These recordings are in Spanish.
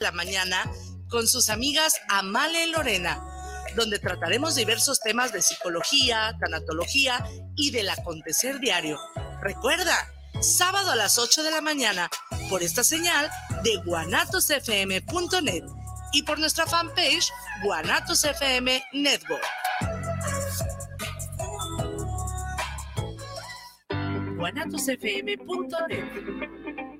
la mañana con sus amigas Amale y Lorena, donde trataremos diversos temas de psicología, tanatología y del acontecer diario. Recuerda, sábado a las 8 de la mañana, por esta señal de guanatosfm.net y por nuestra fanpage Guanatos FM Network. guanatosfm.net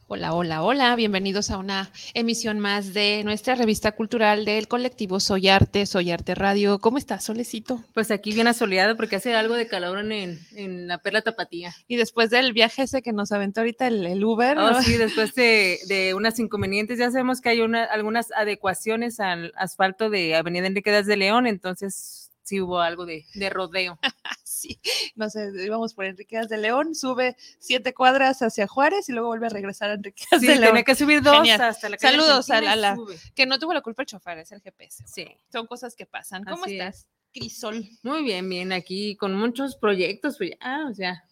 Hola, hola, hola, bienvenidos a una emisión más de nuestra revista cultural del colectivo Soy Arte, Soy Arte Radio. ¿Cómo estás, Solecito? Pues aquí bien asoleado porque hace algo de calor en, en la Perla Tapatía. Y después del viaje ese que nos aventó ahorita el, Uber. Oh, sí, después de, de, unas inconvenientes, ya sabemos que hay una, algunas adecuaciones al asfalto de Avenida Enrique de León, entonces sí hubo algo de, de rodeo. no sé, íbamos por Enriqueas de León, sube siete cuadras hacia Juárez y luego vuelve a regresar a Enriqueas de León. tiene que subir dos hasta la Saludos a la, que no tuvo la culpa el chofer, es el GPS. Sí. Son cosas que pasan. ¿Cómo estás? Crisol. Muy bien, bien, aquí con muchos proyectos, pues ya, o sea,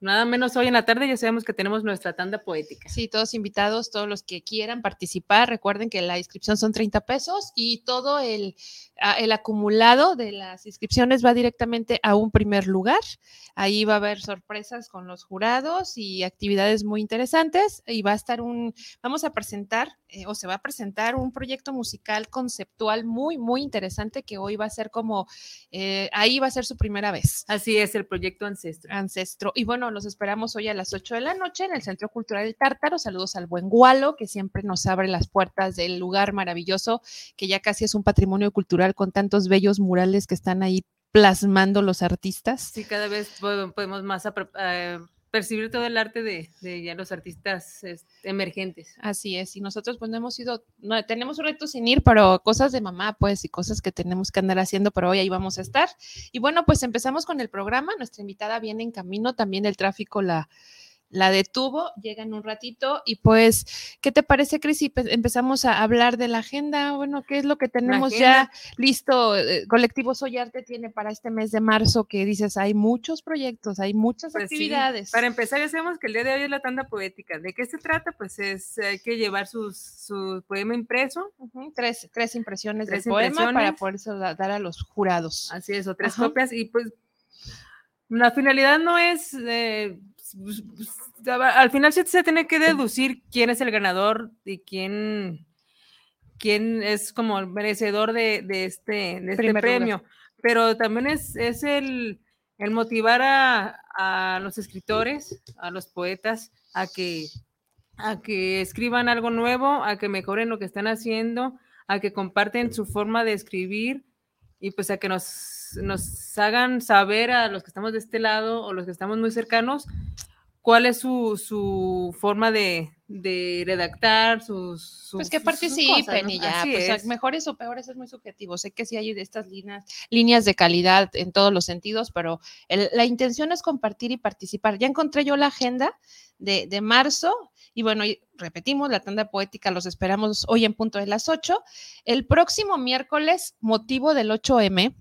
nada menos hoy en la tarde ya sabemos que tenemos nuestra tanda poética. Sí, todos invitados, todos los que quieran participar, recuerden que la inscripción son 30 pesos y todo el, el acumulado de las inscripciones va directamente a un primer lugar. Ahí va a haber sorpresas con los jurados y actividades muy interesantes y va a estar un, vamos a presentar eh, o se va a presentar un proyecto musical conceptual muy, muy interesante que hoy va a ser como, eh, ahí va a ser su primera vez. Así es, el proyecto Ancestro. Ancestro. Y bueno, los esperamos hoy a las 8 de la noche en el Centro Cultural del Tártaro. Saludos al buen Gualo, que siempre nos abre las puertas del lugar maravilloso, que ya casi es un patrimonio cultural con tantos bellos murales que están ahí plasmando los artistas. Sí, cada vez podemos más eh, percibir todo el arte de, ya los artistas emergentes. Así es, y nosotros pues no hemos ido, no, tenemos un reto sin ir, pero cosas de mamá pues y cosas que tenemos que andar haciendo, pero hoy ahí vamos a estar. Y bueno, pues empezamos con el programa, nuestra invitada viene en camino, también el tráfico la la detuvo, llega en un ratito y pues, ¿qué te parece, Cris? Y empezamos a hablar de la agenda, bueno, ¿qué es lo que tenemos ya listo? Eh, Colectivo Soy Arte tiene para este mes de marzo que dices, hay muchos proyectos, hay muchas pues actividades. Para empezar, ya sabemos que el día de hoy es la tanda poética. ¿De qué se trata? Pues es, hay que llevar su poema impreso. tres, tres impresiones del poema para poder dar a los jurados. Así es, o tres copias y pues la finalidad no es... Eh, pues, pues, al final se, se tiene que deducir quién es el ganador y quién, quién es como el merecedor de, este, este premio. Pero también es, es el, el motivar a, a, los escritores, a los poetas, a que, a que escriban algo nuevo, a que mejoren lo que están haciendo, a que comparten su forma de escribir y pues a que nos, nos hagan saber a los que estamos de este lado o los que estamos muy cercanos cuál es su, forma de, redactar, sus, Pues que participen y ya, pues mejores o peores es muy subjetivo. Sé que sí hay de estas líneas, líneas de calidad en todos los sentidos, pero la intención es compartir y participar. Ya encontré yo la agenda de, de marzo y bueno, repetimos, la tanda poética los esperamos hoy en punto de las 8. El próximo miércoles, motivo del 8M,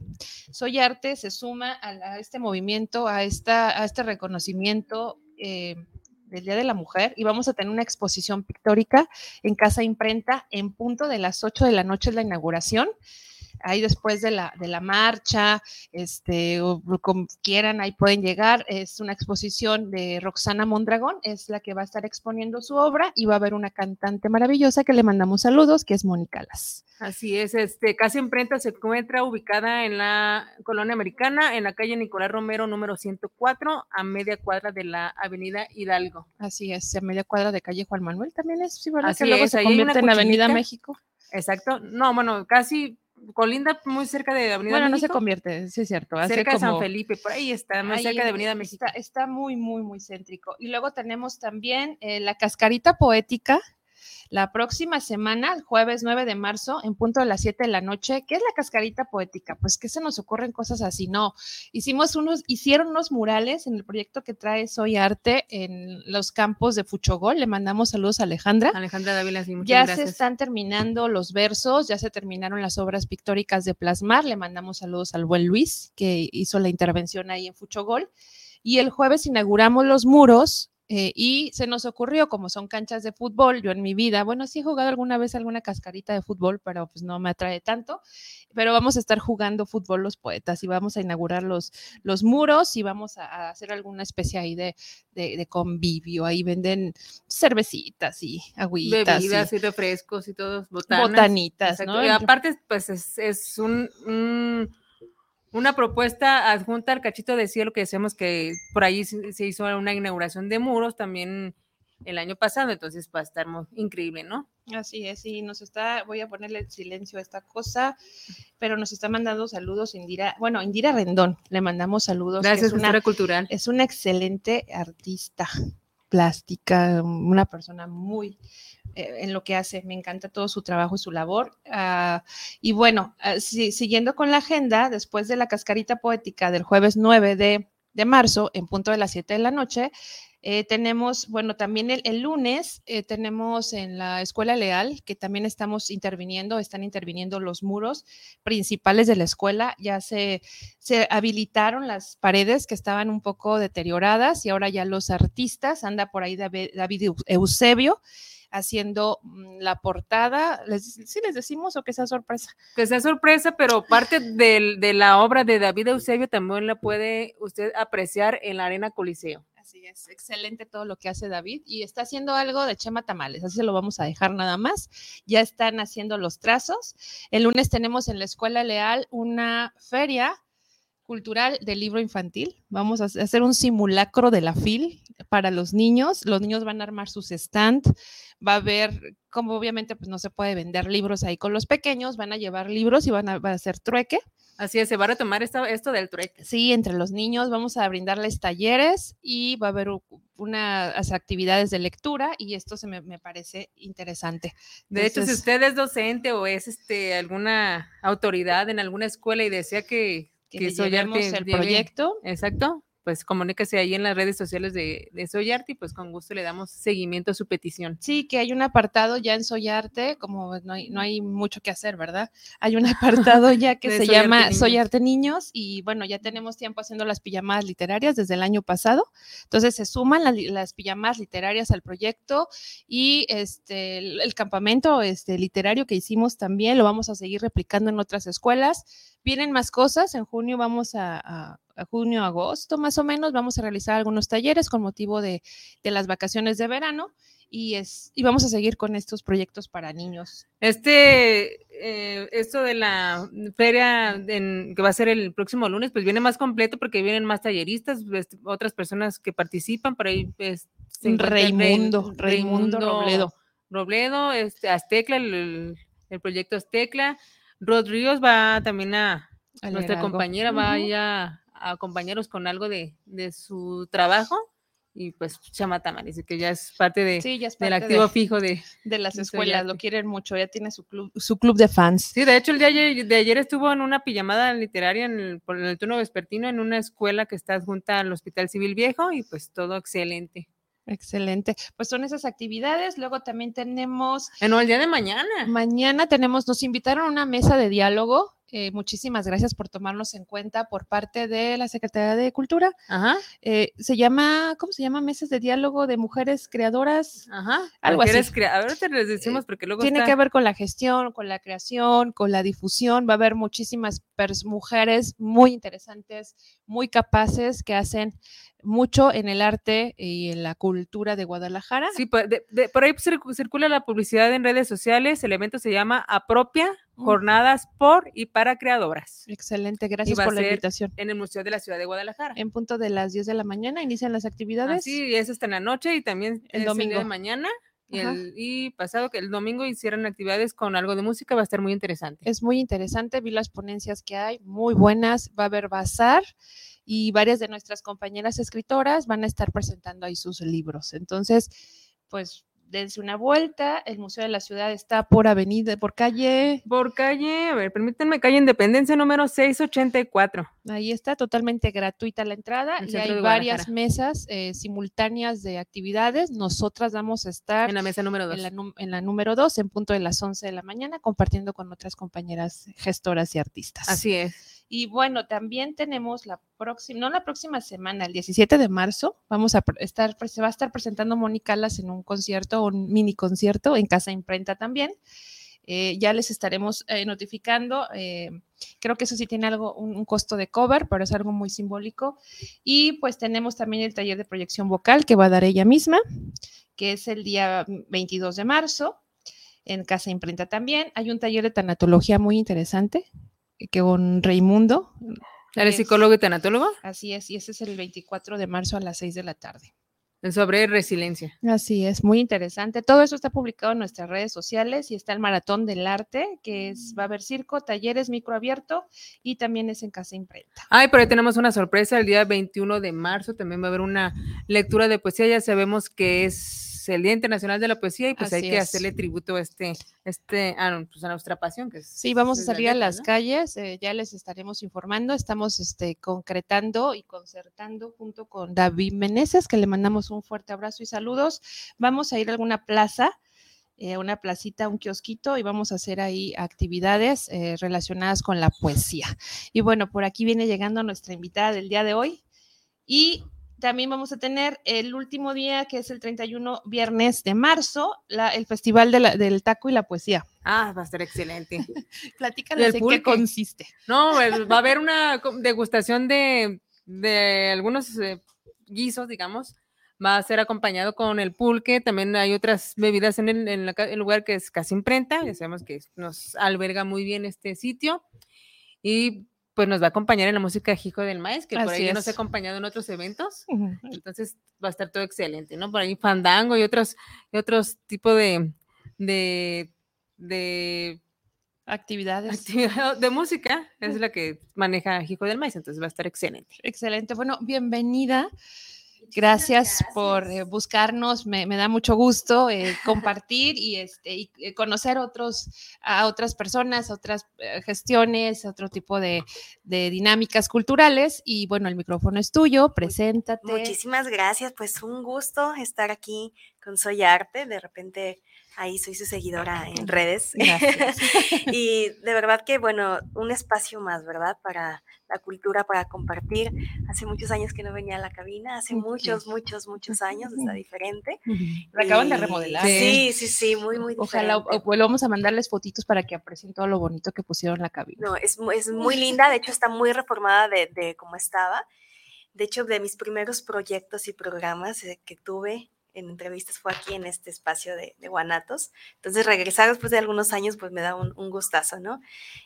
Soy Arte se suma a, este movimiento, a, esta, a este reconocimiento eh, del Día de la Mujer y vamos a tener una exposición pictórica en Casa Imprenta en punto de las 8 de la noche de la inauguración ahí después de la, de la marcha, este, o como quieran, ahí pueden llegar. Es una exposición de Roxana Mondragón, es la que va a estar exponiendo su obra y va a haber una cantante maravillosa que le mandamos saludos, que es Mónica Las. Así es, este, Casa Imprenta se encuentra ubicada en la colonia americana, en la calle Nicolás Romero, número 104, a media cuadra de la avenida Hidalgo. Así es, a media cuadra de calle Juan Manuel también es, sí, ¿verdad? Así que luego se convierte en Avenida México. Exacto, no, bueno, casi colinda muy cerca de Avenida bueno, no se convierte, sí es cierto. cerca de San Felipe, por ahí está, muy cerca de Avenida México. Está, muy, muy, muy céntrico. Y luego tenemos también eh, la cascarita poética. La próxima semana, el jueves 9 de marzo, en punto de las 7 de la noche. ¿Qué es la cascarita poética? Pues que se nos ocurren cosas así, no. Hicimos unos, hicieron unos murales en el proyecto que trae Soy Arte en los campos de Fuchogol. Le mandamos saludos a Alejandra. Alejandra Dávila, sí, muchas ya se están terminando los versos, ya se terminaron las obras pictóricas de plasmar. Le mandamos saludos al buen Luis, que hizo la intervención ahí en Fuchogol. Y el jueves inauguramos los muros eh, y se nos ocurrió, como son canchas de fútbol, yo en mi vida, bueno, sí he jugado alguna vez alguna cascarita de fútbol, pero pues no me atrae tanto, pero vamos a estar jugando fútbol los poetas y vamos a inaugurar los, los muros y vamos a, hacer alguna especie ahí de, de, convivio. Ahí venden cervecitas y agüitas. Bebidas y, refrescos y todos, botanas. Botanitas, ¿no? Y aparte, pues es, es un una propuesta adjunta al cachito de cielo que decíamos que por ahí se hizo una inauguración de muros también el año pasado, entonces va a estar muy increíble, ¿no? Así es, y nos está, voy a ponerle silencio a esta cosa, pero nos está mandando saludos Indira, bueno, Indira Rendón, le mandamos saludos. Gracias, es una cultural. Es una excelente artista plástica, una persona muy en lo que hace. Me encanta todo su trabajo y su labor. Ah, y bueno, ah, siguiendo con la agenda, después de la cascarita poética del jueves 9 de, marzo, en punto de las 7 de la noche, eh, tenemos, bueno, también el, lunes eh, tenemos en la Escuela Leal, que también estamos interviniendo, están interviniendo los muros principales de la escuela, ya se, se habilitaron las paredes que estaban un poco deterioradas y ahora ya los artistas, anda por ahí David Eusebio, haciendo mm, la portada. ¿Les, ¿Sí les decimos o que sea sorpresa? Que sea sorpresa, pero parte de la obra de David Eusebio también la puede usted apreciar en la Arena Coliseo. Así es, excelente todo lo que hace David y está haciendo algo de Chema Tamales, así se lo vamos a dejar nada más. Ya están haciendo los trazos. El lunes tenemos en la Escuela Leal una feria cultural del libro infantil. Vamos a hacer un simulacro de la FIL para los niños. Los niños van a armar sus stand. Va a haber, como obviamente pues no se puede vender libros ahí con los pequeños, van a llevar libros y van a, hacer trueque. Así es, se va a retomar esto, esto del trueque. Sí, entre los niños vamos a brindarles talleres y va a haber unas actividades de lectura y esto se me, parece interesante. De hecho, si usted es docente o es este, alguna autoridad en alguna escuela y desea que que, que el proyecto. Exacto pues comuníquese ahí en las redes sociales de, de Soyarte y pues con gusto le damos seguimiento a su petición. Sí, que hay un apartado ya en Soyarte, como no hay, no hay mucho que hacer, ¿verdad? Hay un apartado ya que se llama Soyarte Niños y bueno, ya tenemos tiempo haciendo las pijamadas literarias desde el año pasado. Entonces se suman las, pijamadas literarias al proyecto y este el, campamento este, literario que hicimos también lo vamos a seguir replicando en otras escuelas. Vienen más cosas, en junio vamos a junio, agosto más o menos, vamos a realizar algunos talleres con motivo de, las vacaciones de verano y, es, y vamos a seguir con estos proyectos para niños. Este, eh, esto de la feria que va a ser el próximo lunes, pues viene más completo porque vienen más talleristas, pues, otras personas que participan, por ahí pues, Raimundo, Raimundo, Robledo. Robledo, este, Aztecla, el, proyecto Aztecla. Rod Ríos va también a, nuestra compañera, va a a compañeros con algo de, su trabajo y pues Chama dice que ya es parte de, del activo fijo de, de las escuelas, lo quieren mucho, ya tiene su club, su club de fans. Sí, de hecho el día de ayer, estuvo en una pijamada literaria en el, en el turno vespertino en una escuela que está junta al Hospital Civil Viejo y pues todo excelente. Excelente. Pues son esas actividades. Luego también tenemos. En el día de mañana. Mañana tenemos, nos invitaron a una mesa de diálogo eh, muchísimas gracias por tomarnos en cuenta por parte de la Secretaría de Cultura. Ajá. Eh, se llama, ¿cómo se llama? Meses de diálogo de mujeres creadoras. Ajá. Algo así. Ahora te les decimos porque luego. Tiene que ver con la gestión, con la creación, con la difusión. Va a haber muchísimas mujeres muy interesantes, muy capaces que hacen mucho en el arte y en la cultura de Guadalajara. Sí, por, por ahí circula la publicidad en redes sociales. El evento se llama Apropia jornadas por y para creadoras. Excelente, gracias por la invitación. En el Museo de la Ciudad de Guadalajara. En punto de las 10 de la mañana inician las actividades. Sí, y es hasta en la noche y también el domingo de mañana. Y, el, y, pasado que el domingo hicieron actividades con algo de música, va a estar muy interesante. Es muy interesante, vi las ponencias que hay, muy buenas, va a haber bazar y varias de nuestras compañeras escritoras van a estar presentando ahí sus libros. Entonces, pues dense una vuelta. El Museo de la Ciudad está por avenida, por calle. Por calle, a ver, permítanme, calle Independencia número 684. Ahí está, totalmente gratuita la entrada y hay varias mesas eh, simultáneas de actividades. Nosotras vamos a estar en la mesa número 2. En la, en la número 2, en punto de las 11 de la mañana, compartiendo con otras compañeras gestoras y artistas. Así es. Y bueno, también tenemos la próxima, no la próxima semana, el 17 de marzo, vamos a estar, se va a estar presentando Mónica Alas en un concierto, un mini concierto en Casa Imprenta también. Eh, ya les estaremos eh, notificando. Eh, creo que eso sí tiene algo, un, costo de cover, pero es algo muy simbólico. Y pues tenemos también el taller de proyección vocal que va a dar ella misma, que es el día 22 de marzo en Casa Imprenta también. Hay un taller de tanatología muy interesante que con Raimundo. ¿Eres psicólogo y tanatólogo? Así es, y ese es el 24 de marzo a las 6 de la tarde. Sobre resiliencia. Así es, muy interesante. Todo eso está publicado en nuestras redes sociales y está el Maratón del Arte, que es, va a haber circo, talleres, microabierto y también es en Casa Imprenta. Ay, pero ahí tenemos una sorpresa. El día 21 de marzo también va a haber una lectura de poesía. Ya sabemos que es el Día Internacional de la Poesía y pues hay que hacerle tributo a este, este, a, pues, a nuestra pasión. Que sí, vamos a salir a las calles, eh, ya les estaremos informando, estamos este, concretando y concertando junto con David Meneses, que le mandamos un fuerte abrazo y saludos. Vamos a ir a alguna plaza. Eh, una placita, un kiosquito y vamos a hacer ahí actividades eh, relacionadas con la poesía. Y bueno, por aquí viene llegando nuestra invitada del día de hoy y también vamos a tener el último día, que es el 31 viernes de marzo, el Festival del Taco y la Poesía. Ah, va a ser excelente. Platícanos en qué consiste. No, va a haber una degustación de, algunos eh, guisos, digamos. Va a ser acompañado con el pulque. También hay otras bebidas en el, lugar que es casi imprenta. Ya sabemos que nos alberga muy bien este sitio. Y pues nos va a acompañar en la música de Hijo del Maíz, que por ahí nos ha acompañado en otros eventos. Entonces va a estar todo excelente, ¿no? Por ahí fandango y otros, y otros tipos de, de, de actividades. de música, es la que maneja Hijo del Maíz, entonces va a estar excelente. Excelente. Bueno, bienvenida. Gracias, por eh, buscarnos, me, da mucho gusto eh, compartir y, este, y eh, conocer otros, a otras personas, otras gestiones, otro tipo de, de, dinámicas culturales. Y bueno, el micrófono es tuyo, preséntate. Muchísimas gracias, pues un gusto estar aquí con Soy Arte. De repente ahí soy su seguidora en redes. y de verdad que, bueno, un espacio más, ¿verdad? Para la cultura, para compartir. Hace muchos años que no venía a la cabina, hace muchos, muchos, muchos años, está diferente. La acaban de remodelar. Sí, sí, sí, muy, muy Ojalá volvamos a mandarles fotitos para que aprecien todo lo bonito que pusieron la cabina. No, es, es muy linda, de hecho está muy reformada de, de cómo estaba. De hecho, de mis primeros proyectos y programas eh, que tuve, en entrevistas fue aquí en este espacio de, Guanatos. Entonces, regresar después de algunos años, pues me da un, gustazo, ¿no?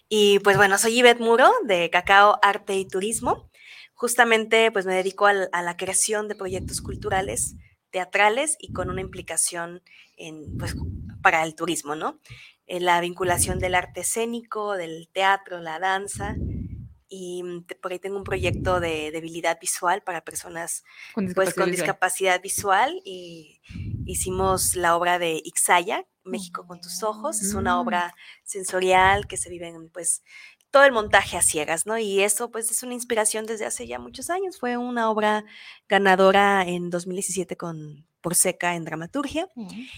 Y pues bueno, soy Ivette Muro de Cacao Arte y Turismo. Justamente, pues me dedico a, la creación de proyectos culturales, teatrales y con una implicación en, pues, para el turismo, ¿no? En la vinculación del arte escénico, del teatro, la danza y mm, por ahí tengo un proyecto de debilidad visual para personas con discapacidad, pues, con visual. discapacidad visual y hicimos la obra de Ixaya, México con tus ojos, es una mm. obra sensorial que se vive en pues todo el montaje a ciegas, ¿no? Y eso pues es una inspiración desde hace ya muchos años, fue una obra ganadora en 2017 con por seca en dramaturgia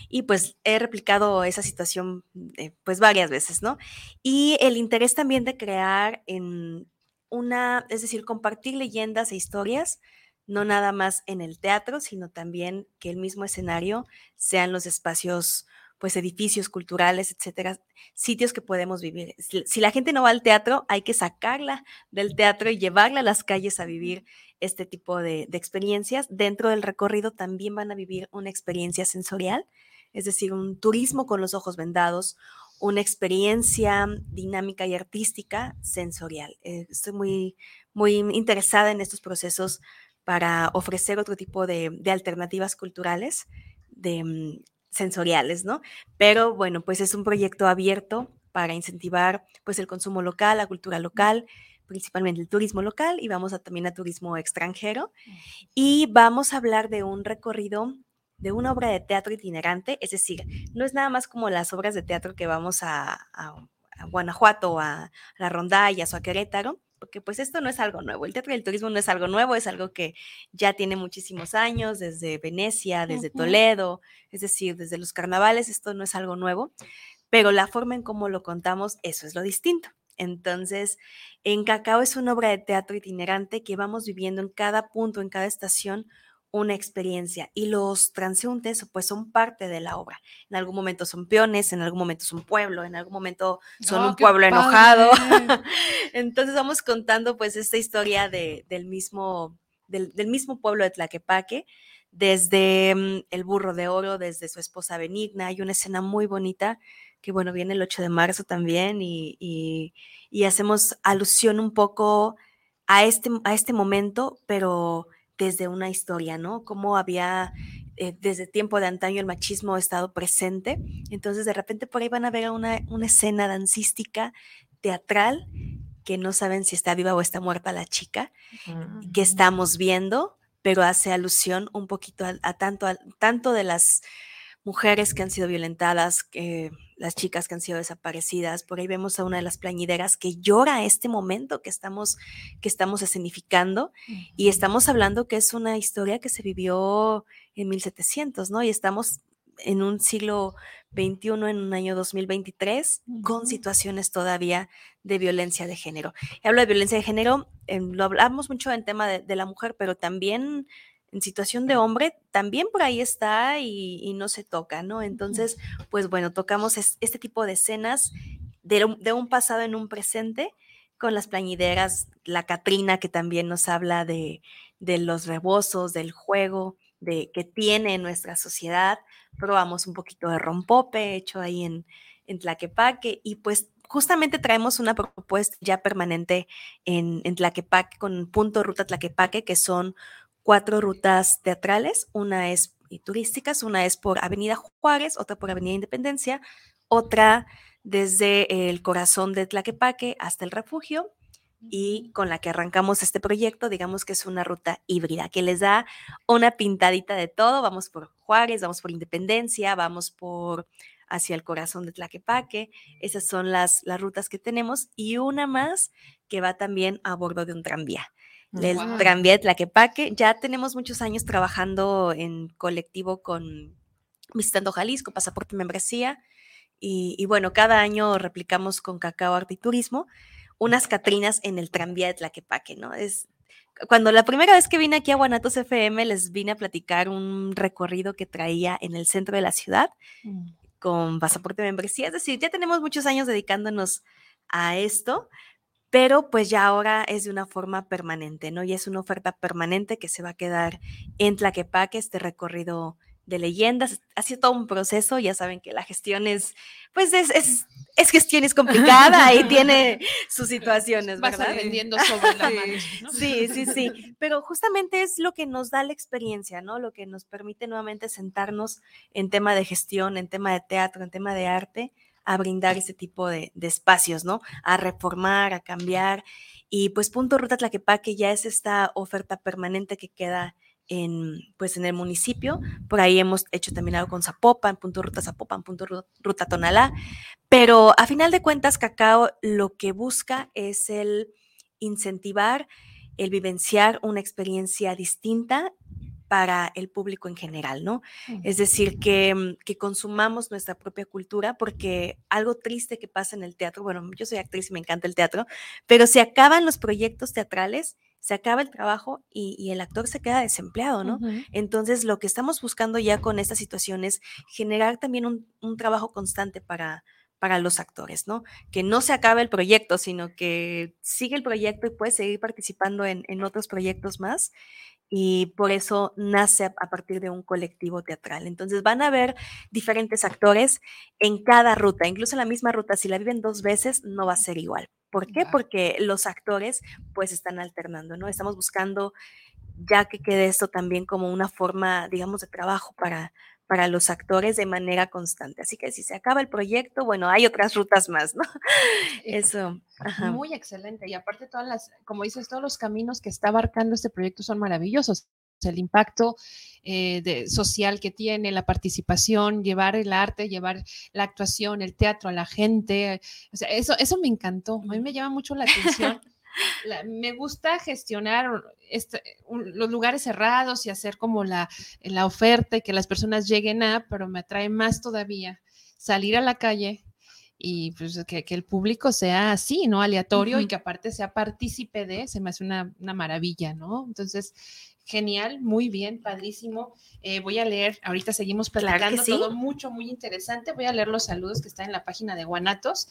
y pues he replicado esa situación eh, pues varias veces, ¿no? Y el interés también de crear en una, es decir, compartir leyendas e historias, no nada más en el teatro, sino también que el mismo escenario sean los espacios, pues edificios culturales, etcétera, sitios que podemos vivir. Si, la gente no va al teatro, hay que sacarla del teatro y llevarla a las calles a vivir este tipo de, de experiencias. Dentro del recorrido también van a vivir una experiencia sensorial, es decir, un turismo con los ojos vendados, una experiencia dinámica y artística sensorial. Eh, estoy muy, muy interesada en estos procesos para ofrecer otro tipo de, alternativas culturales, de, mm, sensoriales, ¿no? Pero bueno, pues es un proyecto abierto para incentivar pues el consumo local, la cultura local, principalmente el turismo local y vamos a, también a turismo extranjero. Y vamos a hablar de un recorrido de una obra de teatro itinerante, es decir, no es nada más como las obras de teatro que vamos a, Guanajuato, a la Rondallas o a Querétaro, porque pues esto no es algo nuevo. El teatro del turismo no es algo nuevo, es algo que ya tiene muchísimos años, desde Venecia, desde Toledo, es decir, desde los carnavales, esto no es algo nuevo, pero la forma en cómo lo contamos, eso es lo distinto. Entonces, en Cacao es una obra de teatro itinerante que vamos viviendo en cada punto, en cada estación, una experiencia y los transeúntes pues son parte de la obra. En algún momento son peones, en algún momento es un pueblo, en algún momento son ¡Oh, un pueblo enojado. Entonces vamos contando pues esta historia de, del, mismo, del, mismo pueblo de Tlaquepaque, desde mm, el burro de oro, desde su esposa Benigna. Hay una escena muy bonita que bueno, viene el 8 de marzo también y, y, y hacemos alusión un poco a este, a este momento, pero desde una historia, ¿no? Cómo había eh, desde tiempo de antaño el machismo estado presente. Entonces, de repente por ahí van a ver una, una escena dancística, teatral, que no saben si está viva o está muerta la chica, que estamos viendo, pero hace alusión un poquito a, tanto, a, tanto de las mujeres que han sido violentadas, que las chicas que han sido desaparecidas. Por ahí vemos a una de las plañideras que llora este momento que estamos, que estamos escenificando y estamos hablando que es una historia que se vivió en 1700, ¿no? Y estamos en un siglo XXI, en un año 2023, con situaciones todavía de violencia de género. Y hablo de violencia de género, lo hablamos mucho en tema de, de la mujer, pero también en situación de hombre, también por ahí está y, no se toca, ¿no? Entonces, pues bueno, tocamos este tipo de escenas de, un pasado en un presente con las plañideras, la Catrina que también nos habla de, los rebozos, del juego de, que tiene nuestra sociedad. Probamos un poquito de rompope hecho ahí en, en Tlaquepaque y pues justamente traemos una propuesta ya permanente en, en Tlaquepaque con punto ruta Tlaquepaque que son cuatro rutas teatrales, una es turísticas, una es por Avenida Juárez, otra por Avenida Independencia, otra desde el corazón de Tlaquepaque hasta el refugio y con la que arrancamos este proyecto, digamos que es una ruta híbrida que les da una pintadita de todo, vamos por Juárez, vamos por Independencia, vamos por hacia el corazón de Tlaquepaque, esas son las, las rutas que tenemos y una más que va también a bordo de un tranvía del wow. tranvía Tlaquepaque. Ya tenemos muchos años trabajando en colectivo con Visitando Jalisco, Pasaporte Membresía. Y, bueno, cada año replicamos con Cacao Arte y Turismo unas Catrinas en el tranvía de Tlaquepaque, ¿no? Es, cuando la primera vez que vine aquí a Guanatos FM, les vine a platicar un recorrido que traía en el centro de la ciudad mm. con pasaporte membresía. Es decir, ya tenemos muchos años dedicándonos a esto, pero pues ya ahora es de una forma permanente, ¿no? Y es una oferta permanente que se va a quedar en Tlaquepaque, este recorrido de leyendas. Ha sido todo un proceso, ya saben que la gestión es, pues es, es, es gestión es complicada y tiene sus situaciones, ¿verdad? Vas vendiendo sobre la mano. ¿no? Sí, sí, sí, pero justamente es lo que nos da la experiencia, ¿no? Lo que nos permite nuevamente sentarnos en tema de gestión, en tema de teatro, en tema de arte a brindar ese tipo de, espacios, ¿no? A reformar, a cambiar. Y pues Punto Ruta Tlaquepaque ya es esta oferta permanente que queda en, pues en el municipio. Por ahí hemos hecho también algo con Zapopan, Punto Ruta Zapopan, Punto Ruta Tonalá. Pero a final de cuentas, Cacao lo que busca es el incentivar, el vivenciar una experiencia distinta para el público en general, ¿no? Es decir, que, mm, que, consumamos nuestra propia cultura, porque algo triste que pasa en el teatro, bueno, yo soy actriz y me encanta el teatro, pero se acaban los proyectos teatrales, se acaba el trabajo y, el actor se queda desempleado, ¿no? Entonces, lo que estamos buscando ya con esta situación es generar también un, un trabajo constante para, para los actores, ¿no? Que no se acabe el proyecto, sino que sigue el proyecto y puede seguir participando en, en otros proyectos más y por eso nace a, partir de un colectivo teatral. Entonces van a ver diferentes actores en cada ruta, incluso en la misma ruta, si la viven dos veces, no va a ser igual. ¿Por qué? Porque los actores pues están alternando, ¿no? Estamos buscando ya que quede esto también como una forma, digamos, de trabajo para, para los actores de manera constante. Así que si se acaba el proyecto, bueno, hay otras rutas más, ¿no? Eso. Muy excelente. Y aparte todas las, como dices, todos los caminos que está abarcando este proyecto son maravillosos. el impacto eh, social que tiene, la participación, llevar el arte, llevar la actuación, el teatro a la gente. O sea, eso, eso me encantó. A mí me llama mucho la atención. Me gusta gestionar este, los lugares cerrados y hacer como la, la oferta y que las personas lleguen a, pero me atrae más todavía salir a la calle, y pues que, el público sea así, ¿no? Aleatorio y que aparte sea partícipe de, se me hace una, maravilla, ¿no? Entonces, genial, muy bien, padrísimo. Eh, voy a leer, ahorita seguimos platicando todo mucho, muy interesante. Voy a leer los saludos que están en la página de Guanatos.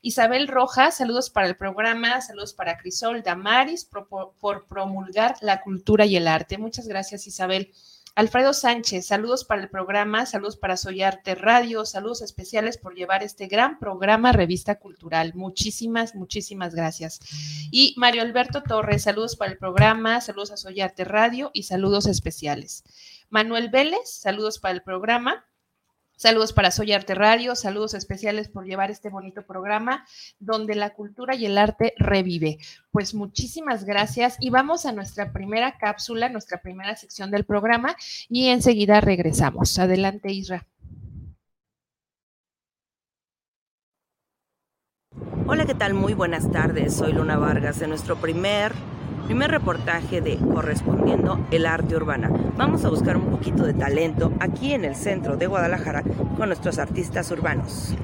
Isabel Rojas, saludos para el programa, saludos para Crisol Damaris por promulgar la cultura y el arte. Muchas gracias, Isabel. Alfredo Sánchez, saludos para el programa, saludos para Soyarte Radio, saludos especiales por llevar este gran programa Revista Cultural. Muchísimas, muchísimas gracias. Y Mario Alberto Torres, saludos para el programa, saludos a Soyarte Radio y saludos especiales. Manuel Vélez, saludos para el programa. Saludos para Soy Arte Radio, saludos especiales por llevar este bonito programa donde la cultura y el arte revive. Pues muchísimas gracias y vamos a nuestra primera cápsula, nuestra primera sección del programa y enseguida regresamos. Adelante, Isra. Hola, ¿qué tal? Muy buenas tardes. Soy Luna Vargas en nuestro primer Primer reportaje de Correspondiendo el Arte Urbana. Vamos a buscar un poquito de talento aquí en el centro de Guadalajara con nuestros artistas urbanos.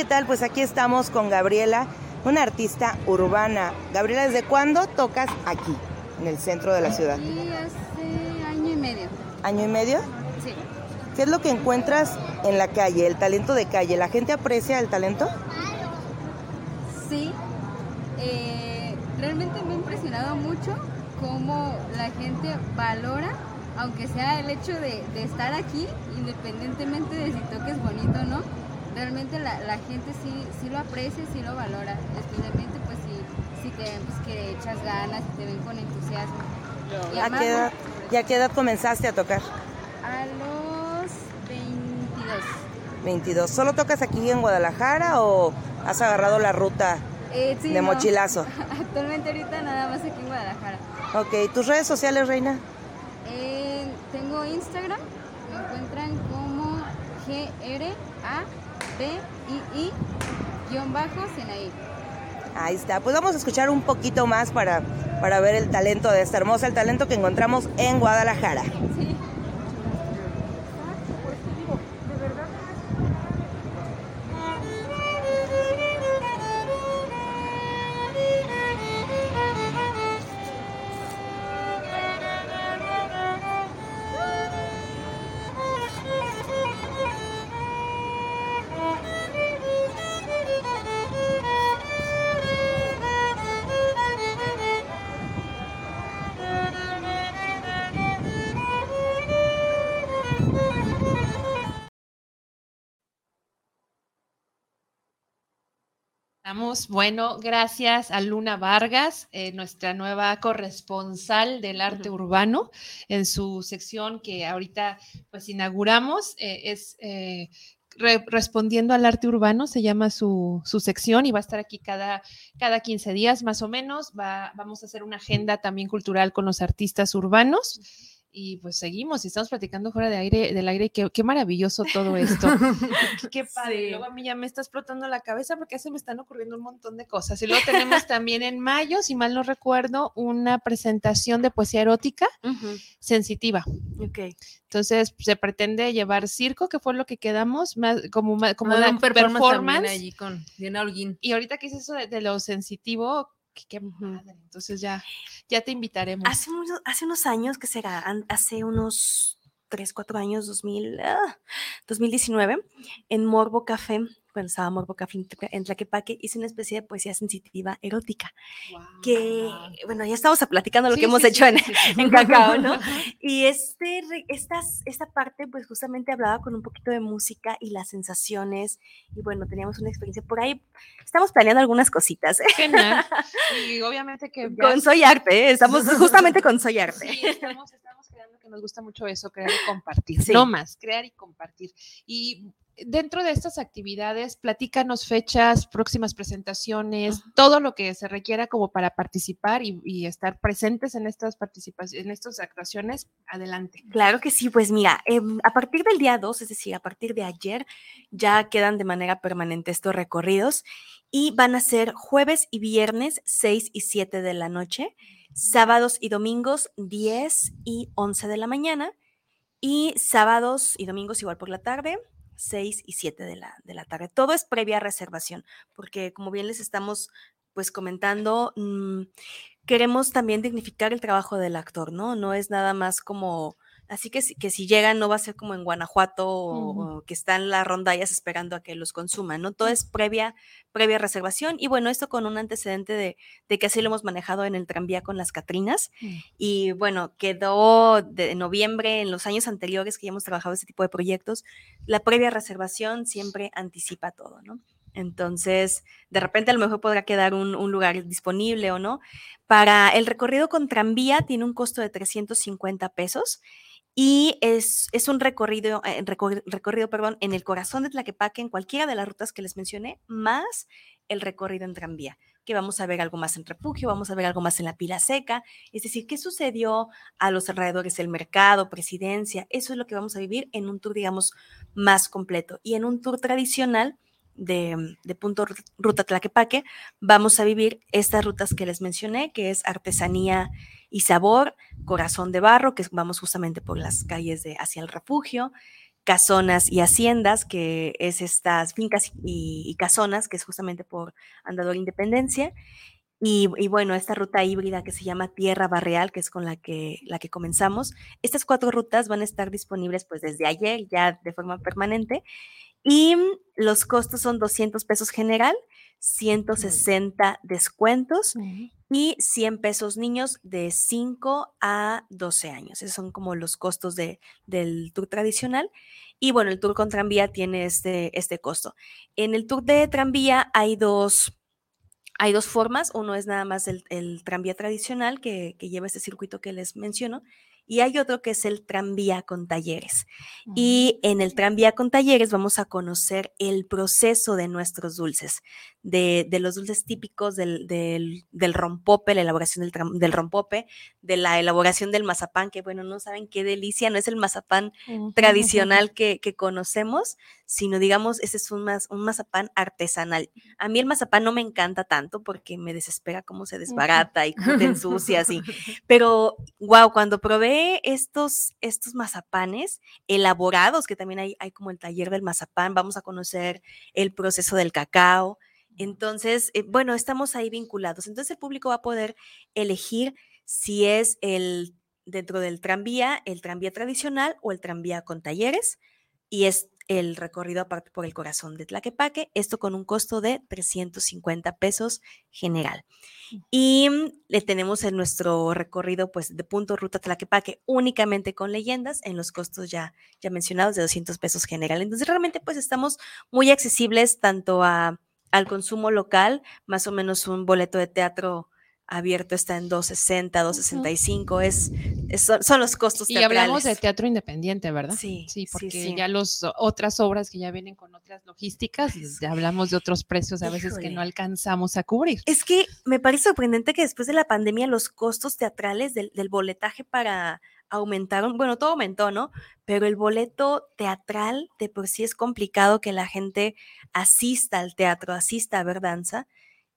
¿Qué tal? Pues aquí estamos con Gabriela, una artista urbana. Gabriela, ¿desde cuándo tocas aquí, en el centro de la ciudad? Sí, hace año y medio. ¿Año y medio? Sí. ¿Qué es lo que encuentras en la calle, el talento de calle? ¿La gente aprecia el talento? Sí. Eh, realmente me ha impresionado mucho cómo la gente valora, aunque sea el hecho de, de estar aquí, independientemente de si toques bonito o no realmente la, gente sí, sí lo aprecia, sí lo valora, especialmente pues si, si te ven pues, que echas ganas, si te ven con entusiasmo. Y ¿A, qué edad, ¿Y a qué edad comenzaste a tocar? A los 22. 22. ¿Solo tocas aquí en Guadalajara o has agarrado la ruta eh, de mochilazo? Actualmente ahorita nada más aquí en Guadalajara. Ok, ¿tus redes sociales, Reina? Eh, tengo Instagram, me encuentran como GRA B-I-I-Sinaí. Ahí está. Pues vamos a escuchar un poquito más para, para ver el talento de esta hermosa, el talento que encontramos en Guadalajara. Sí. Bueno, gracias a Luna Vargas, eh, nuestra nueva corresponsal del arte urbano, en su sección que ahorita pues inauguramos, eh, es eh, respondiendo al arte urbano, se llama su, sección y va a estar aquí cada, cada 15 días más o menos. Va, vamos a hacer una agenda también cultural con los artistas urbanos. Y pues seguimos y estamos platicando fuera de aire, del aire, qué, qué maravilloso todo esto. qué, padre. Luego a mí ya me está explotando la cabeza porque se me están ocurriendo un montón de cosas. Y luego tenemos también en mayo, si mal no recuerdo, una presentación de poesía erótica sensitiva. Ok. Entonces se pretende llevar circo, que fue lo que quedamos, más, como, como una performance. allí con Diana Holguín. Y ahorita que es eso de lo sensitivo, qué, madre. Entonces ya, ya te invitaremos. Hace unos, hace unos años, que será? Hace unos 3, 4 años, 2000, 2019, ah, en Morbo Café cuando estaba Morbo Café en Tlaquepaque, hice una especie de poesía sensitiva erótica, que, bueno, ya estamos platicando lo que hemos hecho en, en, Cacao, ¿no? Y este, estas, esta parte, pues justamente hablaba con un poquito de música y las sensaciones, y bueno, teníamos una experiencia por ahí, estamos planeando algunas cositas. ¿eh? Genial. Y obviamente que... Con Soy Arte, ¿eh? estamos justamente con Soy Arte. Sí, estamos, estamos que nos gusta mucho eso, crear y compartir, no más, crear y compartir. Y dentro de estas actividades, platícanos fechas, próximas presentaciones, todo lo que se requiera como para participar y, estar presentes en estas participaciones, en estas actuaciones, adelante. Claro que sí, pues mira, em, a partir del día 2, es decir, a partir de ayer, ya quedan de manera permanente estos recorridos y van a ser jueves y viernes 6 y 7 de la noche, sábados y domingos 10 y 11 de la mañana y sábados y domingos igual por la tarde 6 y 7 de la, de la tarde. Todo es previa reservación, porque como bien les estamos pues comentando, mm, queremos también dignificar el trabajo del actor, ¿no? No es nada más como Así que, que si llegan no va a ser como en Guanajuato o, que están las rondallas esperando a que los consuman, ¿no? Todo es previa, previa reservación y bueno, esto con un antecedente de, que así lo hemos manejado en el tranvía con las Catrinas mm. y bueno, quedó de noviembre en los años anteriores que ya hemos trabajado este tipo de proyectos, la previa reservación siempre anticipa todo, ¿no? Entonces, de repente a lo mejor podrá quedar un, un, lugar disponible o no. Para el recorrido con tranvía tiene un costo de 350 pesos y es, es un recorrido, eh, recorrido, perdón, en el corazón de Tlaquepaque, en cualquiera de las rutas que les mencioné, más el recorrido en tranvía, que vamos a ver algo más en refugio, vamos a ver algo más en la pila seca, es decir, qué sucedió a los alrededores del mercado, presidencia, eso es lo que vamos a vivir en un tour, digamos, más completo. Y en un tour tradicional, de, de, punto ruta Tlaquepaque, vamos a vivir estas rutas que les mencioné, que es artesanía y sabor, corazón de barro, que vamos justamente por las calles de hacia el refugio, casonas y haciendas, que es estas fincas y, casonas, que es justamente por Andador Independencia. Y, bueno, esta ruta híbrida que se llama Tierra Barreal, que es con la que, la que comenzamos. Estas cuatro rutas van a estar disponibles pues desde ayer ya de forma permanente y los costos son 200 pesos general, 160 descuentos y 100 pesos niños de 5 a 12 años. Esos son como los costos de, del tour tradicional. Y bueno, el tour con tranvía tiene este, este costo. En el tour de tranvía hay dos, hay dos formas. Uno es nada más el, el tranvía tradicional que, que, lleva este circuito que les menciono y hay otro que es el tranvía con talleres. Y en el tranvía con talleres vamos a conocer el proceso de nuestros dulces, de, los dulces típicos del, del, rompope, la elaboración del, del, rompope, de la elaboración del mazapán, que bueno, no saben qué delicia, no es el mazapán tradicional que, que, conocemos, sino digamos, ese es un, un mazapán artesanal. A mí el mazapán no me encanta tanto porque me desespera cómo se desbarata y cómo te ensucias, y, pero wow, cuando probé estos, estos mazapanes elaborados, que también hay, hay como el taller del mazapán, vamos a conocer el proceso del cacao. Entonces, eh, bueno, estamos ahí vinculados. Entonces el público va a poder elegir si es el dentro del tranvía, el tranvía tradicional o el tranvía con talleres. Y es el recorrido aparte por el corazón de Tlaquepaque, esto con un costo de 350 pesos general. Mm. Y mm, le tenemos en nuestro recorrido pues de punto ruta Tlaquepaque únicamente con leyendas en los costos ya, ya mencionados de 200 pesos general. Entonces realmente pues estamos muy accesibles tanto a, al consumo local, más o menos un boleto de teatro abierto está en 260, 265, es, son, los costos Y hablamos de teatro independiente, ¿verdad? Sí, sí, porque ya las otras obras que ya vienen con otras logísticas, hablamos de otros precios a veces que no alcanzamos a cubrir. Es que me parece sorprendente que después de la pandemia los costos teatrales del, del boletaje para aumentaron, bueno, todo aumentó, ¿no? Pero el boleto teatral de por sí es complicado que la gente asista al teatro, asista a ver danza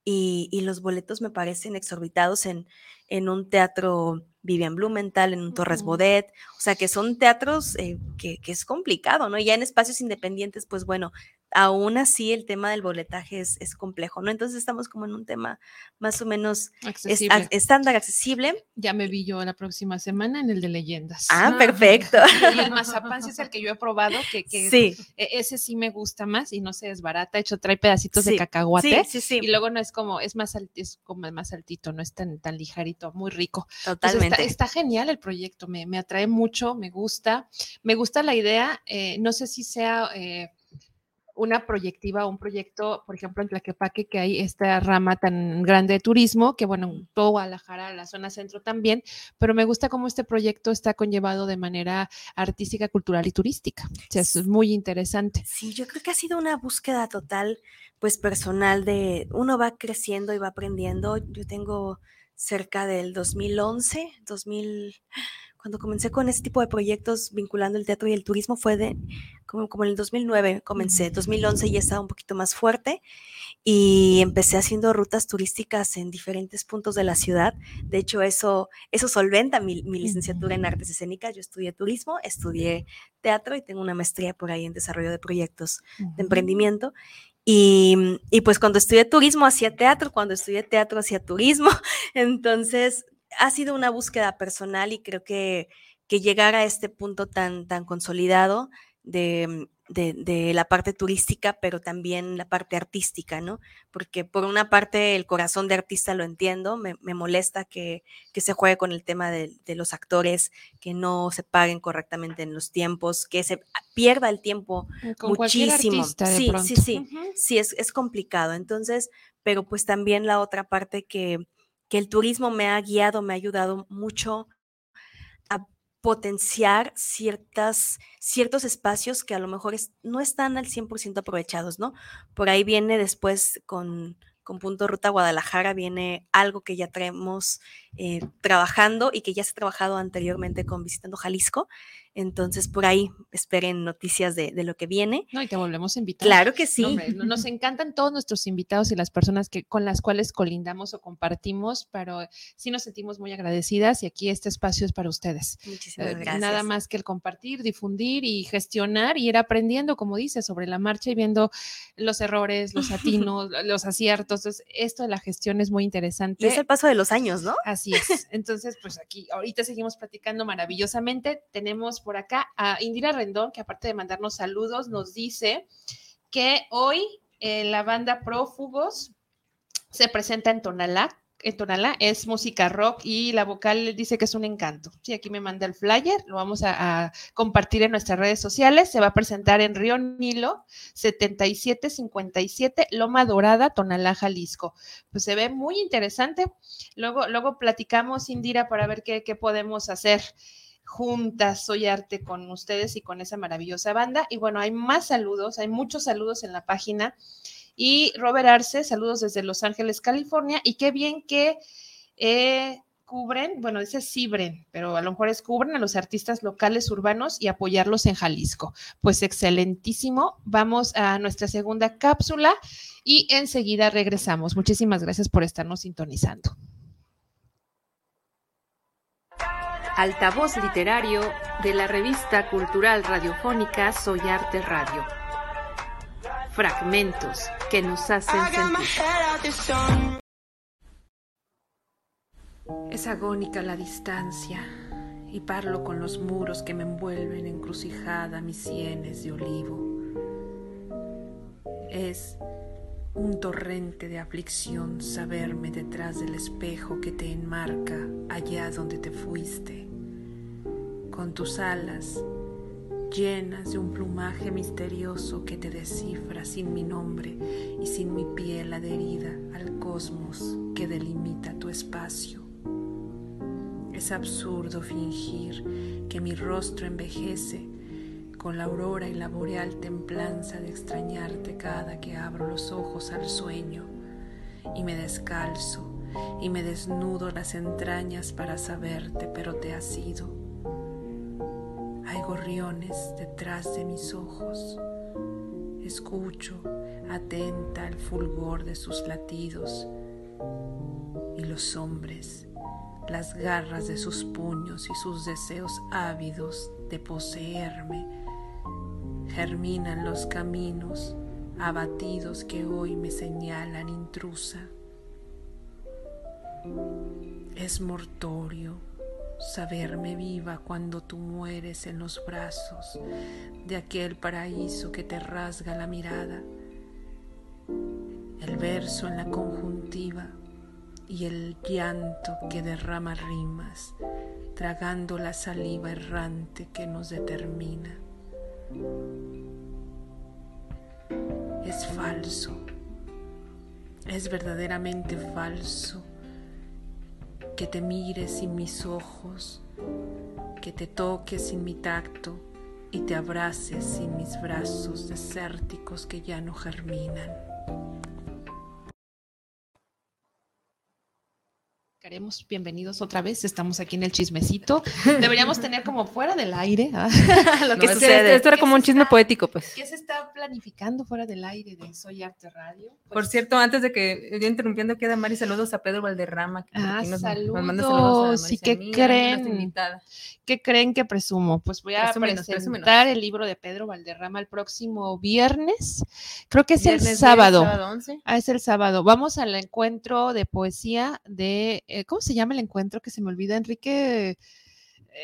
y, los boletos me parecen exorbitados en, en un teatro Vivian Blumenthal, en un Torres Bodet, o sea que son teatros eh, que, que, es complicado, ¿no? Ya en espacios independientes, pues bueno, aún así el tema del boletaje es, complejo, ¿no? Entonces estamos como en un tema más o menos estándar, accesible. Ya me vi yo la próxima semana en el de leyendas. Ah, perfecto. Y el mazapán es el que yo he probado, que, sí. E, ese sí me gusta más y no sé, es barata, hecho trae pedacitos de cacahuate. Sí, sí, Y luego no es como, es más, es como más altito, no es tan, tan ligerito, muy rico. Totalmente. está, genial el proyecto, me, atrae mucho, me gusta. Me gusta la idea, eh, no sé si sea... Eh, una proyectiva, un proyecto, por ejemplo, en Tlaquepaque, que hay esta rama tan grande de turismo, que bueno, en todo Guadalajara, la zona centro también, pero me gusta cómo este proyecto está conllevado de manera artística, cultural y turística. O sea, es muy interesante. Sí, yo creo que ha sido una búsqueda total, pues personal de, uno va creciendo y va aprendiendo. Yo tengo cerca del 2011, 2000 cuando comencé con ese tipo de proyectos vinculando el teatro y el turismo fue de como, como en el 2009 comencé, 2011 ya estaba un poquito más fuerte y empecé haciendo rutas turísticas en diferentes puntos de la ciudad. De hecho, eso, eso solventa mi, licenciatura en artes escénicas. Yo estudié turismo, estudié teatro y tengo una maestría por ahí en desarrollo de proyectos de emprendimiento. Y, y, pues cuando estudié turismo hacía teatro, cuando estudié teatro hacía turismo. Entonces ha sido una búsqueda personal y creo que, que llegar a este punto tan, tan consolidado de, de, la parte turística, pero también la parte artística, ¿no? Porque por una parte el corazón de artista lo entiendo, me, me molesta que, que, se juegue con el tema de, de, los actores, que no se paguen correctamente en los tiempos, que se pierda el tiempo muchísimo. sí, sí, sí, sí, es, es complicado. Entonces, pero pues también la otra parte que que el turismo me ha guiado, me ha ayudado mucho a potenciar ciertas, ciertos espacios que a lo mejor no están al 100% aprovechados, ¿no? Por ahí viene después con, con Punto Ruta Guadalajara, viene algo que ya traemos eh, trabajando y que ya se ha trabajado anteriormente con Visitando Jalisco, entonces, por ahí esperen noticias de, lo que viene. No, y te volvemos a invitar. Claro que sí. nos encantan todos nuestros invitados y las personas que, con las cuales colindamos o compartimos, pero sí nos sentimos muy agradecidas y aquí este espacio es para ustedes. Muchísimas eh, gracias. Nada más que el compartir, difundir y gestionar y ir aprendiendo, como dices, sobre la marcha y viendo los errores, los atinos, los aciertos. Entonces, esto de la gestión es muy interesante. Y es el paso de los años, ¿no? Así es. Entonces, pues aquí, ahorita seguimos platicando maravillosamente. Tenemos por acá a Indira Rendón, que aparte de mandarnos saludos, nos dice que hoy eh, la banda Prófugos se presenta en Tonalá. En Tonalá es música rock y la vocal dice que es un encanto. Sí, aquí me manda el flyer, lo vamos a, compartir en nuestras redes sociales. Se va a presentar en Río Nilo 7757 Loma Dorada, Tonalá, Jalisco. Pues se ve muy interesante. Luego, luego platicamos, Indira, para ver qué, qué podemos hacer juntas, soy arte con ustedes y con esa maravillosa banda. Y bueno, hay más saludos, hay muchos saludos en la página. Y Robert Arce, saludos desde Los Ángeles, California. Y qué bien que eh, cubren, bueno, dice cibren, pero a lo mejor es cubren a los artistas locales urbanos y apoyarlos en Jalisco. Pues excelentísimo. Vamos a nuestra segunda cápsula y enseguida regresamos. Muchísimas gracias por estarnos sintonizando. Altavoz literario de la revista cultural radiofónica Soy Arte Radio. Fragmentos que nos hacen sentir. Es agónica la distancia y parlo con los muros que me envuelven encrucijada mis sienes de olivo. Es un torrente de aflicción saberme detrás del espejo que te enmarca allá donde te fuiste, con tus alas llenas de un plumaje misterioso que te descifra sin mi nombre y sin mi piel adherida al cosmos que delimita tu espacio. Es absurdo fingir que mi rostro envejece con la aurora y la boreal templanza de extrañarte cada que abro los ojos al sueño y me descalzo y me desnudo las entrañas para saberte, pero te has ido. gorriones detrás de mis ojos. Escucho atenta el fulgor de sus latidos y los hombres, las garras de sus puños y sus deseos ávidos de poseerme, germinan los caminos abatidos que hoy me señalan intrusa. Es mortorio saberme viva cuando tú mueres en los brazos de aquel paraíso que te rasga la mirada, el verso en la conjuntiva y el llanto que derrama rimas, tragando la saliva errante que nos determina. Es falso, es verdaderamente falso que te mires sin mis ojos, que te toques sin mi tacto y te abraces sin mis brazos desérticos que ya no germinan. Bienvenidos otra vez. Estamos aquí en el chismecito. Deberíamos tener como fuera del aire ¿ah? lo que sucede. Esto era como un chisme poético, pues. ¿Qué se está planificando fuera del aire de Soy Arte Radio? Por pues cierto, antes de que yo interrumpiendo, queda Mari, saludos a Pedro Valderrama. ah, saludos. Nos saludos ¿Y qué creen? ¿Qué creen que presumo? Pues voy a presentar el libro de Pedro Valderrama el próximo viernes. Creo que es el sábado. Ah, es el sábado. Vamos al encuentro de poesía de eh, ¿cómo se llama el encuentro que se me olvida, Enrique?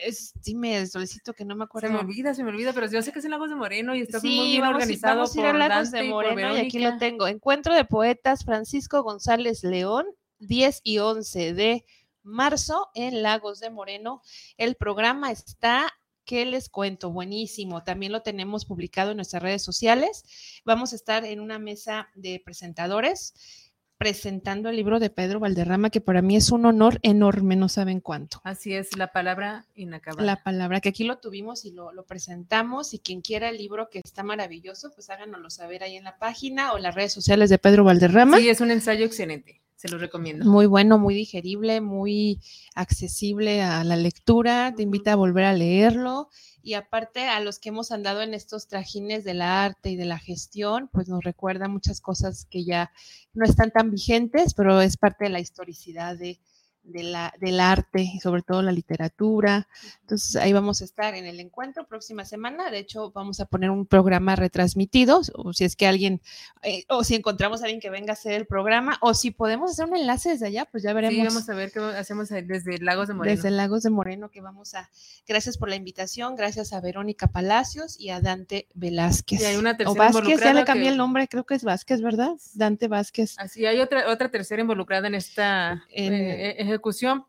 Es, dime, solicito que no me acuerdo. Se me olvida, se me olvida, pero yo sé que es en Lagos de Moreno y está muy bien organizado. Vamos a ir a Lagos de Moreno y, aquí lo tengo. Encuentro de poetas Francisco González León, 10 y 11 de marzo en Lagos de Moreno. El programa está ¿qué les cuento? Buenísimo. También lo tenemos publicado en nuestras redes sociales. Vamos a estar en una mesa de presentadores presentando el libro de Pedro Valderrama, que para mí es un honor enorme, no saben cuánto. Así es, la palabra inacabada. La palabra, que aquí lo tuvimos y lo, presentamos, y quien quiera el libro que está maravilloso, pues háganoslo saber ahí en la página o en las redes sociales de Pedro Valderrama. Sí, es un ensayo excelente, se lo recomiendo. Muy bueno, muy digerible, muy accesible a la lectura, te invita a volver a leerlo y aparte a los que hemos andado en estos trajines del arte y de la gestión, pues nos recuerda muchas cosas que ya no están tan vigentes, pero es parte de la historicidad de, de la, del arte y sobre todo la literatura. Entonces ahí vamos a estar en el encuentro próxima semana. De hecho, vamos a poner un programa retransmitido, o si es que alguien, eh, o si encontramos a alguien que venga a hacer el programa, o si podemos hacer un enlace desde allá, pues ya veremos. Sí, vamos a ver qué hacemos desde Lagos de Moreno. Desde Lagos de Moreno, que vamos a, gracias por la invitación, gracias a Verónica Palacios y a Dante Velázquez. Y hay una tercera o Vázquez, ya le cambié el nombre, creo que es Vázquez, ¿verdad? Dante Vázquez. Así, hay otra, otra tercera involucrada en esta... En, eh,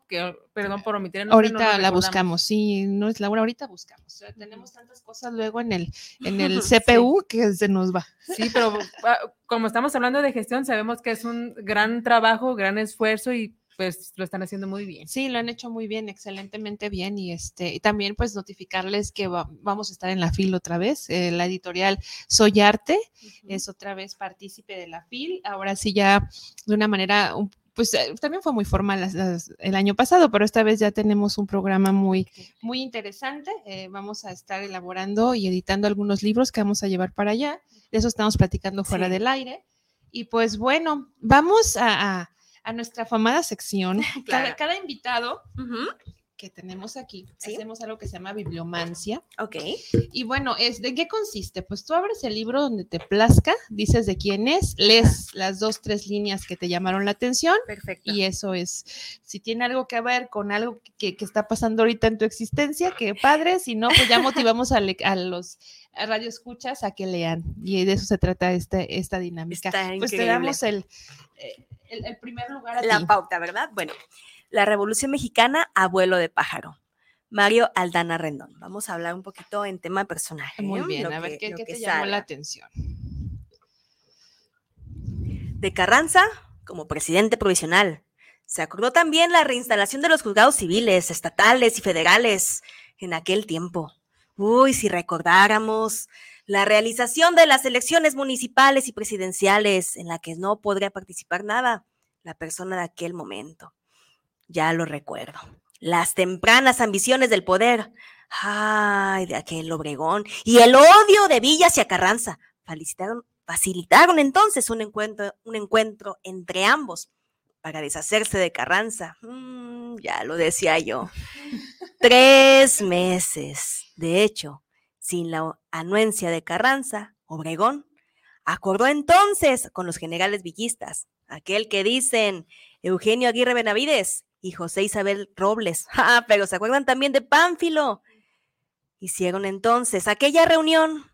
que perdón por omitir el Ahorita la buscamos, sí, no es Laura, ahorita buscamos. tenemos tantas cosas luego en el, en el CPU que se nos va. Sí, pero ah, como estamos hablando de gestión, sabemos que es un gran trabajo, gran esfuerzo y pues lo están haciendo muy bien. Sí, lo han hecho muy bien, excelentemente bien y este y también pues notificarles que vamos a estar en la FIL otra vez. Eh, la editorial Soy Arte es otra vez partícipe de la FIL. Ahora sí ya de una manera un pues eh, también fue muy formal el año pasado, pero esta vez ya tenemos un programa muy, muy interesante. Eh, vamos a estar elaborando y editando algunos libros que vamos a llevar para allá. De eso estamos platicando fuera del aire. Y pues bueno, vamos a, nuestra famada sección. Cada, invitado que tenemos aquí, hacemos algo que se llama bibliomancia. Ok. Y bueno, es ¿de qué consiste? Pues tú abres el libro donde te plazca, dices de quién es, lees las dos, tres líneas que te llamaron la atención. Perfecto. Y eso es, si tiene algo que ver con algo que, está pasando ahorita en tu existencia, que padre, si no, pues ya motivamos a, a los radioescuchas a que lean. Y de eso se trata este, esta dinámica. pues te damos el, eh, el, primer lugar a La pauta, ¿verdad? Bueno. La Revolución Mexicana, abuelo de pájaro. Mario Aldana Rendón. Vamos a hablar un poquito en tema personaje. Muy bien, a ver qué, te llamó la atención. De Carranza como presidente provisional. Se acordó también la reinstalación de los juzgados civiles, estatales y federales en aquel tiempo. Uy, si recordáramos la realización de las elecciones municipales y presidenciales en la que no podría participar nada la persona de aquel momento. Ya lo recuerdo. las tempranas ambiciones del poder, ay, de aquel Obregón, y el odio de Villa hacia Carranza, facilitaron, facilitaron entonces un encuentro, un encuentro entre ambos para deshacerse de Carranza. Mm, ya lo decía yo. Tres meses. De hecho, sin la anuencia de Carranza, Obregón acordó entonces con los generales villistas, aquel que dicen Eugenio Aguirre Benavides y José Isabel Robles. Ah, pero se acuerdan también de Pánfilo. Hicieron entonces aquella reunión,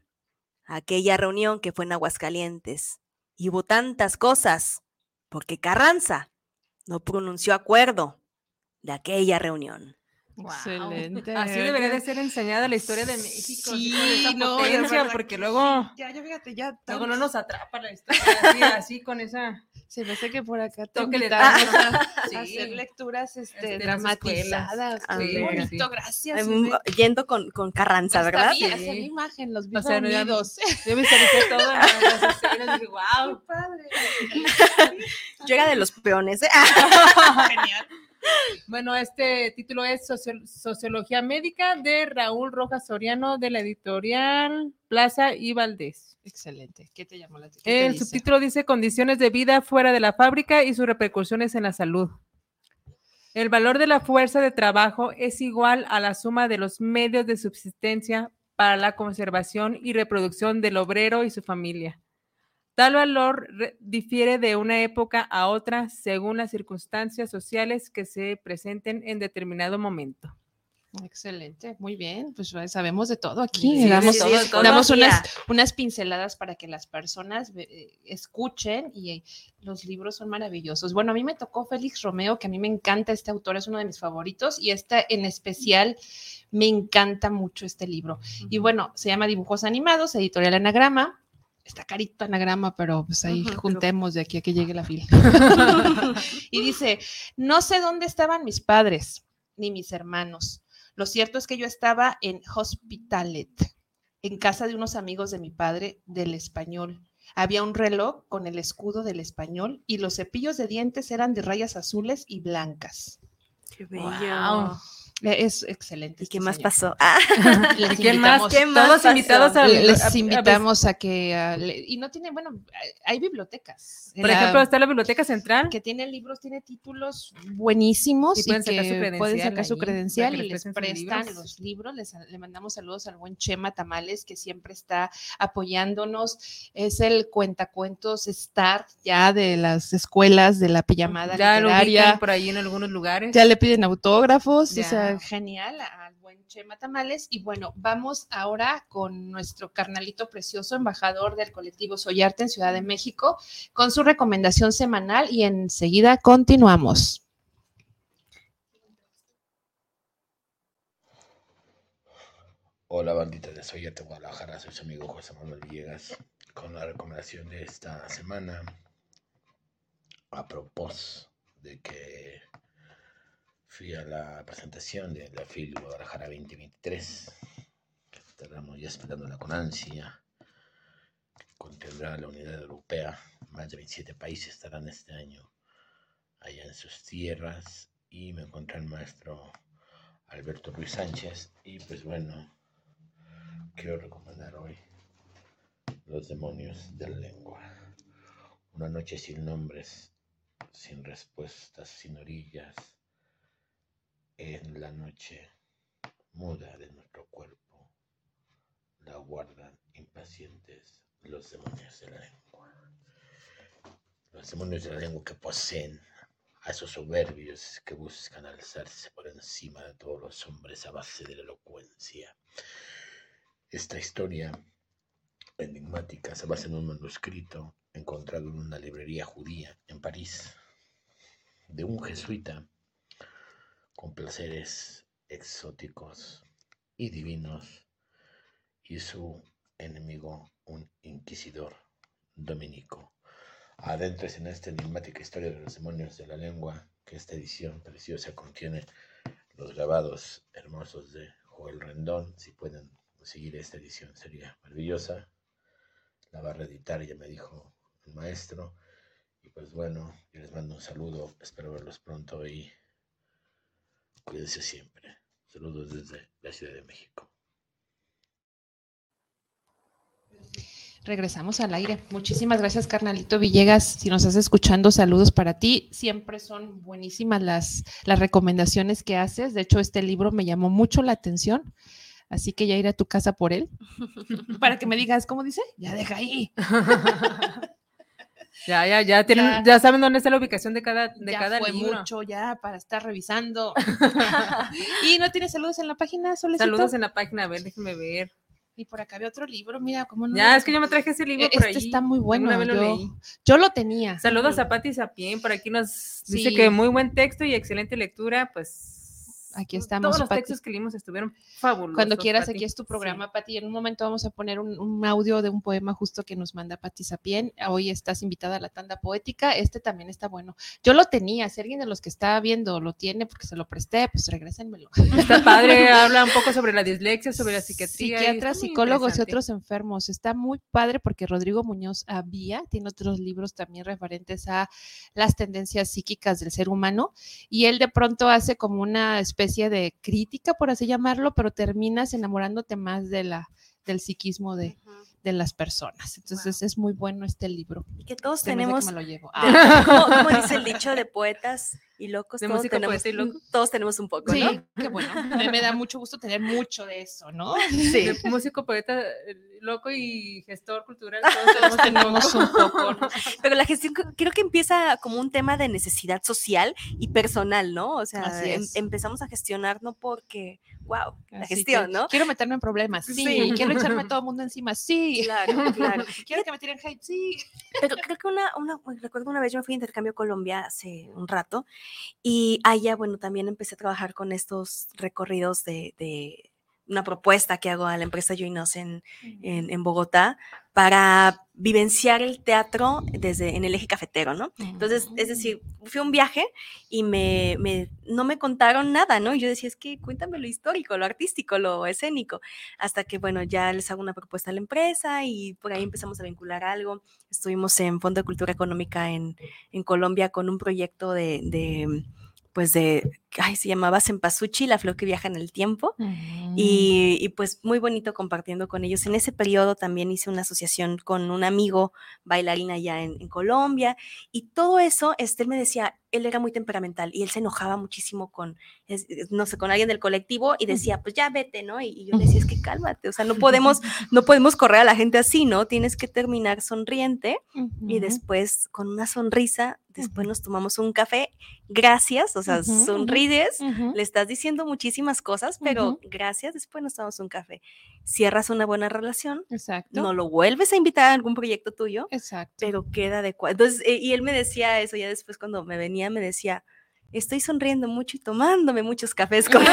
aquella reunión que fue en Aguascalientes. Y hubo tantas cosas, porque Carranza no pronunció acuerdo de aquella reunión. Excelente. Así debería de ser enseñada la historia de México. Sí, no, potencia, porque luego. Ya, ya fíjate, ya. Luego no nos atrapa la historia así, así con esa. Se me hace que por acá te invitamos a, hacer lecturas este, dramatizadas. Qué bonito, gracias. Yendo con, con Carranza, ¿verdad? Sí. Hacer imagen, los vi o sea, unidos. Yo me visualicé todo en las escenas y dije, wow. padre. Llega de los peones. ¿eh? Genial. Bueno, este título es Sociología Médica de Raúl Rojas Soriano de la editorial Plaza y Valdés. Excelente. ¿Qué te llamó la atención? El subtítulo dice Condiciones de vida fuera de la fábrica y sus repercusiones en la salud. El valor de la fuerza de trabajo es igual a la suma de los medios de subsistencia para la conservación y reproducción del obrero y su familia. Tal valor difiere de una época a otra según las circunstancias sociales que se presenten en determinado momento. Excelente, muy bien, pues sabemos de todo aquí, damos, unas, unas, pinceladas para que las personas eh, escuchen y los libros son maravillosos. Bueno, a mí me tocó Félix Romeo, que a mí me encanta este autor, es uno de mis favoritos y este en especial me encanta mucho este libro. Y bueno, se llama Dibujos Animados, editorial Anagrama, está carito anagrama, pero pues ahí juntemos de aquí a que llegue la fila. y dice, no sé dónde estaban mis padres ni mis hermanos. Lo cierto es que yo estaba en Hospitalet, en casa de unos amigos de mi padre del español. Había un reloj con el escudo del español y los cepillos de dientes eran de rayas azules y blancas. Qué bello. Es excelente. ¿Y este qué más pasó? Les ¿Quién más? Todos invitados a, Les invitamos a, que. y no tiene, bueno, hay bibliotecas. Por ejemplo, está la Biblioteca Central. Que tiene libros, tiene títulos buenísimos. Y pueden sacar su credencial. Pueden sacar su credencial y les prestan los libros. Les, le mandamos saludos al buen Chema Tamales, que siempre está apoyándonos. Es el cuentacuentos Star ya de las escuelas de la pijamada ya literaria. Lo por ahí en algunos lugares. Ya le piden autógrafos. O sea, genial al buen Chema Tamales. Y bueno, vamos ahora con nuestro carnalito precioso, embajador del colectivo Soyarte en Ciudad de México, con su recomendación semanal y enseguida continuamos. Hola bandita de Soyarte Guadalajara, soy su amigo José Manuel Villegas con la recomendación de esta semana a propósito de que fui a la presentación de la FIL Guadalajara 2023, que estaremos ya esperándola con ansia, contendrá la unidad europea, más de 27 países estarán este año allá en sus tierras. Y me encontré el maestro Alberto Ruiz Sánchez. Y pues bueno, quiero recomendar hoy Los demonios de la lengua, una noche sin nombres, sin respuestas, sin orillas en la noche muda de nuestro cuerpo, la guardan impacientes los demonios de la lengua. Los demonios de la lengua que poseen a esos soberbios que buscan alzarse por encima de todos los hombres a base de la elocuencia. Esta historia enigmática se basa en un manuscrito encontrado en una librería judía en París de un jesuita con placeres exóticos y divinos, y su enemigo un inquisidor dominico. Adentro es en esta enigmática historia de los demonios de la lengua que esta edición preciosa contiene los grabados hermosos de Joel Rendón. Si pueden seguir esta edición sería maravillosa. La va a reeditar, ya me dijo el maestro. Y pues bueno, les mando un saludo, espero verlos pronto y Cuídense siempre. Saludos desde la Ciudad de México. Regresamos al aire. Muchísimas gracias, carnalito Villegas. Si nos estás escuchando, saludos para ti. Siempre son buenísimas las, las recomendaciones que haces. De hecho, este libro me llamó mucho la atención. Así que ya iré a tu casa por él. para que me digas, ¿cómo dice? Ya deja ahí. Ya, ya, ya tienen, ya, saben dónde está la ubicación de cada, de ya cada fue libro. mucho ya para estar revisando. ¿Y no tienes saludos en la página, Solecito? Saludos en la página, a ver, déjenme ver. Y por acá había otro libro, mira, cómo no. Ya, es que yo me traje ese libro por este ahí. está muy bueno. Vez lo yo, yo lo tenía. Saludos a Pati Sapien, por aquí nos dice Sí. que muy buen texto y excelente lectura, pues Aquí estamos, Todos los Pati. textos que leímos estuvieron fabulosos. Cuando quieras, Pati. aquí es tu Sí. programa, Pati. En un momento vamos a poner un, un audio de un poema justo que nos manda Pati Sapien. Hoy estás invitada a la tanda poética. Este también está bueno. Yo lo tenía. Si alguien de los que está viendo lo tiene porque se lo presté, pues regrésenmelo. Está padre, habla un poco sobre la dislexia, sobre la psiquiatría. Psiquiatras, psicólogos y otros enfermos. Está muy padre porque Rodrigo Muñoz había, tiene otros libros también referentes a las tendencias psíquicas del ser humano y él de pronto hace como una especie de crítica, por así llamarlo, pero terminas enamorándote más de la, del psiquismo de, de las personas. Entonces es muy bueno este libro. Y que todos hace que tenemos, me lo llevo. Ah, como, como dice el dicho de poetas y locos, De todos tenemos, loco. todos tenemos un poco, Sí, ¿no? qué bueno. Me, me da mucho gusto tener mucho de eso, ¿no? Sí. De músico, poeta, eh, loco y gestor cultural. Todos tenemos un poco. ¿no? Pero la gestión creo que empieza como un tema de necesidad social y personal, ¿no? O sea, Así em- empezamos a gestionar no porque, wow, la gestión, ¿no? Quiero meterme en problemas, sí. Sí. Quiero echarme a todo el mundo encima, sí. Claro, claro. Quiero que me tiren hate, sí. Pero creo que una, una, recuerdo una vez yo me fui a intercambio a Colombia hace un rato y allá, bueno, también empecé a trabajar con estos recorridos de, de una propuesta que hago a la empresa Joinos en, en, en Bogotá para vivenciar el teatro desde en el eje cafetero, ¿no? Entonces, es decir, fui a un viaje y me, me- no me contaron nada, ¿no? Y yo decía, es que cuéntame lo histórico, lo artístico, lo escénico, hasta que, bueno, ya les hago una propuesta a la empresa y por ahí empezamos a vincular algo. Estuvimos en Fondo de Cultura Económica en, en Colombia con un proyecto de, de, pues de, ay, se llamaba Cempasúchil, la flor que viaja en el tiempo. Y, y, pues muy bonito compartiendo con ellos. En ese periodo también hice una asociación con un amigo bailarín allá en, en Colombia y todo eso, este, él me decía, él era muy temperamental y él se enojaba muchísimo con, es- es- no sé, con alguien del colectivo y decía, pues ya vete, ¿no? Y, y yo le decía, es que cálmate, o sea, no podemos, no podemos correr a la gente así, ¿no? Tienes que terminar sonriente y después con una sonrisa, después nos tomamos un café, gracias, o sea, ujú, sonríes, le estás diciendo muchísimas cosas, pero gracias, después nos tomamos un café. Cierras una buena relación, Exacto. no lo vuelves a invitar a algún proyecto tuyo, Exacto. pero queda adecuado. Entonces, eh, y él me decía eso, ya después cuando me venía, me decía, estoy sonriendo mucho y tomándome muchos cafés con...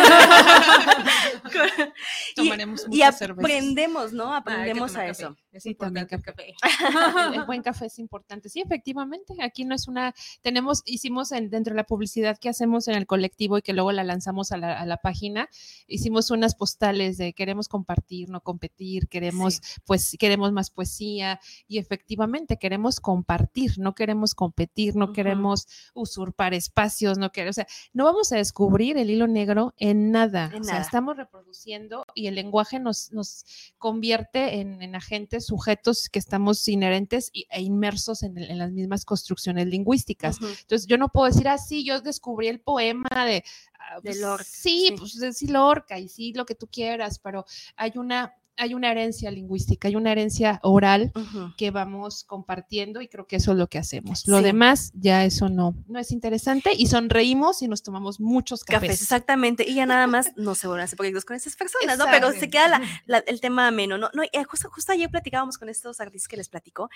y, Tomaremos y mucha cerveza. aprendemos, ¿no? Ah, Aprendemos a eso. Es Sí, también importante el café. El, buen café es importante. Sí, efectivamente. Aquí no es una. Tenemos, hicimos en- dentro de la publicidad que hacemos en el colectivo y que luego la lanzamos a la, a la página, hicimos unas postales de queremos compartir, no competir, queremos, pues, queremos más poesía y efectivamente queremos compartir, no queremos competir, no queremos usurpar espacios, no queremos, o sea, no vamos a descubrir el hilo negro en nada. En o sea, nada. estamos reproduciendo y el lenguaje nos, nos convierte en, en agentes, sujetos que estamos inherentes e inmersos en, las mismas construcciones lingüísticas. Entonces, yo no puedo decir, ah, sí, yo descubrí el poema de... ah, De pues, Lorca, Sí, sí. pues es sí, Lorca y sí, lo que tú quieras, pero hay una, hay una herencia lingüística, hay una herencia oral que vamos compartiendo y creo que eso es lo que hacemos. Lo demás, ya eso no, no es interesante y sonreímos y nos tomamos muchos cafés. Cafés, exactamente. Y ya nada más no se vuelven a hacer proyectos con esas personas, ¿no? Pero se queda la- la- el tema ameno, ¿no? no y, eh, justo, justo ayer platicábamos con estos artistas que les platico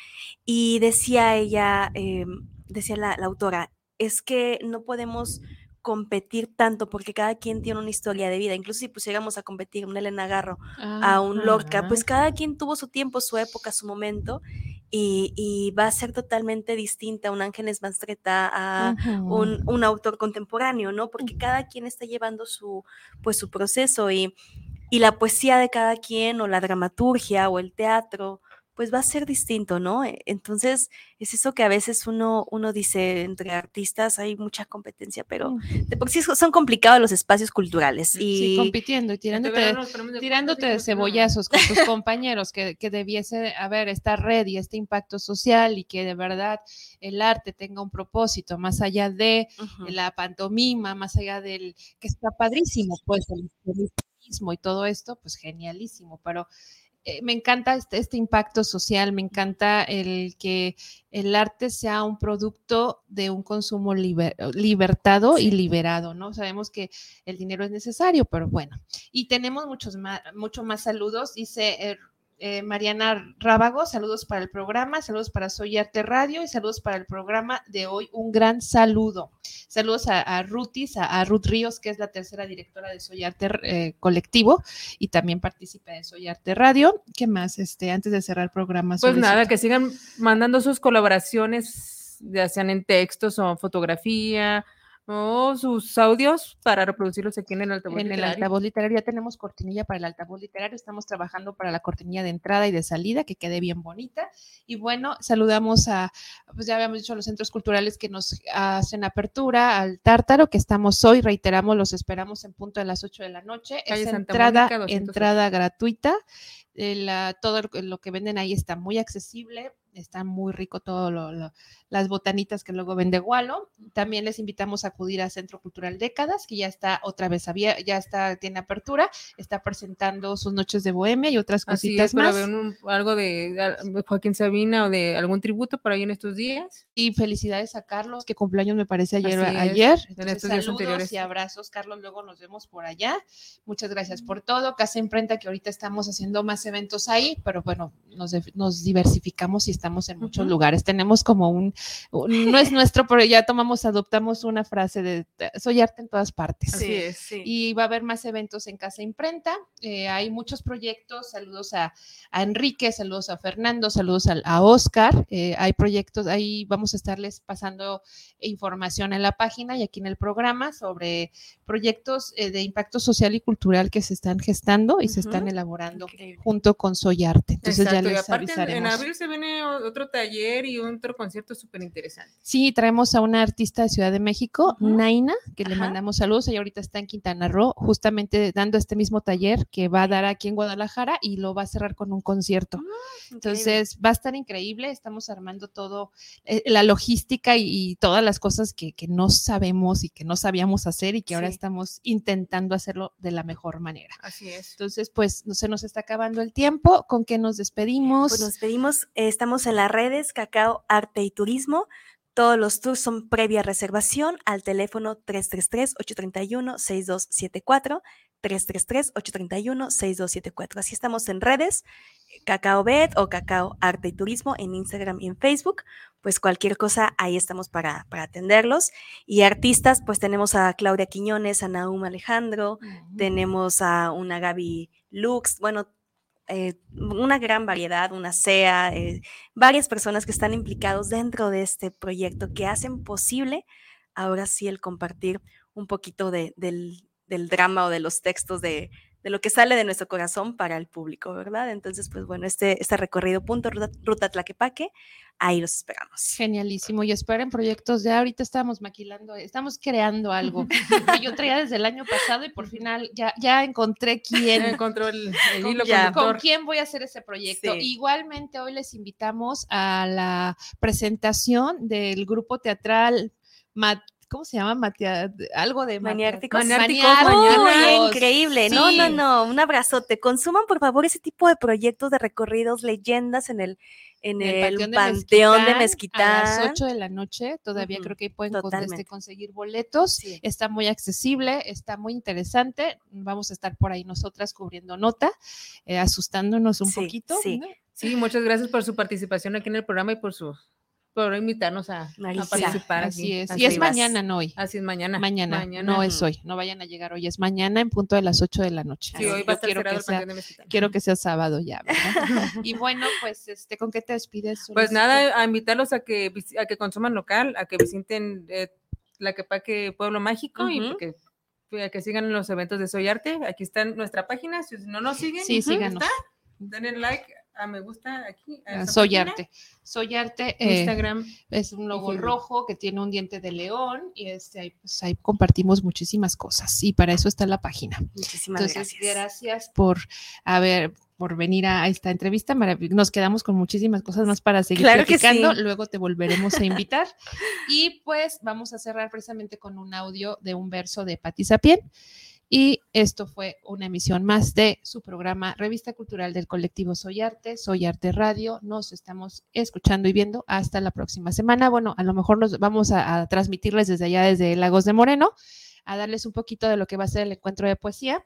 y decía ella, eh, decía la, la autora, es que no podemos competir tanto porque cada quien tiene una historia de vida. Incluso si pusiéramos a competir un Elena Garro a un Lorca, pues cada quien tuvo su tiempo, su época, su momento y, y va a ser totalmente distinta un Ángeles Mastreta a un, un autor contemporáneo, ¿no? Porque cada quien está llevando su, pues, su proceso y, y la poesía de cada quien o la dramaturgia o el teatro, pues va a ser distinto, ¿no? E, entonces, es eso que a veces uno, uno dice, entre artistas hay mucha competencia, pero de por sí son complicados los espacios culturales. Y... Sí, compitiendo y tirándote, tirándote de cebollazos con tus compañeros, que, que debiese haber esta red y este impacto social y que de verdad el arte tenga un propósito más allá de la pantomima, más allá del, que está padrísimo, pues el mismo y todo esto, pues genialísimo, pero me encanta este, este, impacto social, me encanta el que el arte sea un producto de un consumo libertado y liberado, ¿no? Sabemos que el dinero es necesario, pero bueno. Y tenemos muchos más, mucho más saludos, dice... Er, eh, Mariana Rábago, saludos para el programa, saludos para Soy Arte Radio y saludos para el programa de hoy. Un gran saludo. Saludos a, Rutis, a, Ruth Ríos, que es la tercera directora de Soy Arte eh, Colectivo y también participa de Soy Arte Radio. ¿Qué más? Este, antes de cerrar el programa. Pues nada, que sigan mandando sus colaboraciones, ya sean en textos o fotografía, o sus audios para reproducirlos aquí en el altavoz en literario. el altavoz literario ya tenemos cortinilla para el altavoz literario, estamos trabajando para la cortinilla de entrada y de salida, que quede bien bonita. Y bueno, saludamos a, pues ya habíamos dicho, a los centros culturales que nos hacen apertura, al Tártaro, que estamos hoy, reiteramos, los esperamos en punto de las 8 de la noche. es entrada, entrada gratuita. Todo lo que venden ahí está muy accesible, está muy rico todo lo, las botanitas que luego vende Gualo. También les invitamos a acudir a Centro Cultural Décadas, que ya está otra vez abierto, ya está, tiene apertura, está presentando sus noches de bohemia y otras cositas más. Para ver algo de Joaquín Sabina o de algún tributo por ahí en estos días. Y felicidades a Carlos, que cumpleaños me parece ayer. ayer. En estos días anteriores. y abrazos, Carlos, luego nos vemos por allá. Muchas gracias por todo. Casa Imprenta, que ahorita estamos haciendo más eventos ahí, pero bueno, nos, nos diversificamos y estamos en muchos lugares. Tenemos como un, no es nuestro, pero ya tomamos, adoptamos una frase de soy arte en todas partes. Sí, sí. Y va a haber más eventos en Casa Imprenta. Eh, hay muchos proyectos. Saludos a, Enrique, saludos a Fernando, saludos a, Oscar. Eh, hay proyectos, ahí vamos a estarles pasando información en la página y aquí en el programa sobre proyectos eh, de impacto social y cultural que se están gestando y se están elaborando junto con Soy Arte. Entonces ya les avisaremos. En abril se viene otro taller y otro concierto súper interesante. Sí, traemos a una artista de Ciudad de México, Naina, que le mandamos saludos. Ella ahorita está en Quintana Roo, justamente dando este mismo taller que va a dar aquí en Guadalajara y lo va a cerrar con un concierto. Ah, Entonces va a estar increíble. Estamos armando todo, eh, la logística y, todas las cosas que, no sabemos y que no sabíamos hacer y que ahora estamos intentando hacerlo de la mejor manera. Así es. Entonces, pues no se nos está acabando el tiempo. ¿Con qué nos despedimos? Pues nos despedimos. estamos en las redes Cacao Arte y Turismo. Todos los tours son previa reservación al teléfono 333-831-6274. 333-831-6274. Así estamos en redes, Cacao Bet o Cacao Arte y Turismo en Instagram y en Facebook. Pues cualquier cosa, ahí estamos para, para atenderlos. Y artistas, pues tenemos a Claudia Quiñones, a Naum Alejandro, tenemos a una Gaby Lux, bueno, eh, una gran variedad, una SEA, eh, varias personas que están implicados dentro de este proyecto que hacen posible ahora sí el compartir un poquito de, del, del drama o de los textos de, de lo que sale de nuestro corazón para el público, ¿verdad? Entonces, pues bueno, este, este recorrido punto ruta, Tlaquepaque, ahí los esperamos. Genialísimo. Y esperen proyectos, ya ahorita estamos maquilando, estamos creando algo que yo traía desde el año pasado y por final ya, ya encontré quién. encontró el, hilo con quién voy a hacer ese proyecto. Igualmente hoy les invitamos a la presentación del grupo teatral ¿cómo se llama? Matia, algo de maniárticos. Maniárticos. increíble. No, no, no. Un abrazote. Consuman, por favor, ese tipo de proyectos de recorridos, leyendas en el, en el, Panteón, de, Mezquitán, A las 8 de la noche, todavía creo que pueden este, conseguir boletos. Está muy accesible, está muy interesante. Vamos a estar por ahí nosotras cubriendo nota, eh, asustándonos un poquito. Sí. sí, muchas gracias por su participación aquí en el programa y por su por invitarnos a, participar. Así es. y es mañana, no hoy. Así es mañana. mañana. no es hoy. No vayan a llegar hoy. Es mañana en punto de las 8 de la noche. Sí, hoy va a estar quiero que, sea, quiero que sea sábado ya. y bueno, pues, este, ¿con qué te despides? Pues nada, a invitarlos a que, a que consuman local, a que visiten eh, la Quepaque Pueblo Mágico y que a que sigan los eventos de Soy Arte. Aquí está nuestra página. Si no nos siguen, sí, síganos. denle like Ah, me gusta aquí. Ah, soy arte. Soy arte. Eh, Instagram. Es un logo rojo que tiene un diente de león y este, ahí, pues, ahí compartimos muchísimas cosas y para eso está la página. Muchísimas Entonces, gracias. por haber por venir a, esta entrevista. Nos quedamos con muchísimas cosas más para seguir platicando. Luego te volveremos a invitar. y pues vamos a cerrar precisamente con un audio de un verso de Patti Sapien. Y esto fue una emisión más de su programa Revista Cultural del Colectivo Soy Arte, Soy Arte Radio. Nos estamos escuchando y viendo hasta la próxima semana. Bueno, a lo mejor nos vamos a, transmitirles desde allá, desde Lagos de Moreno, a darles un poquito de lo que va a ser el encuentro de poesía.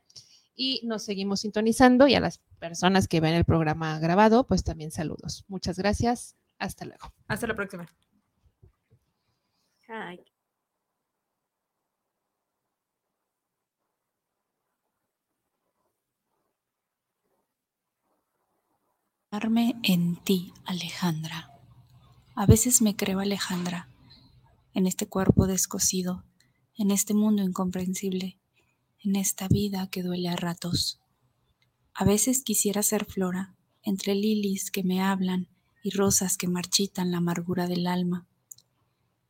Y nos seguimos sintonizando y a las personas que ven el programa grabado, pues también saludos. Muchas gracias. Hasta luego. Hasta la próxima. En ti, Alejandra. A veces me creo Alejandra, en este cuerpo descosido, en este mundo incomprensible, en esta vida que duele a ratos. A veces quisiera ser flora, entre lilies que me hablan y rosas que marchitan la amargura del alma.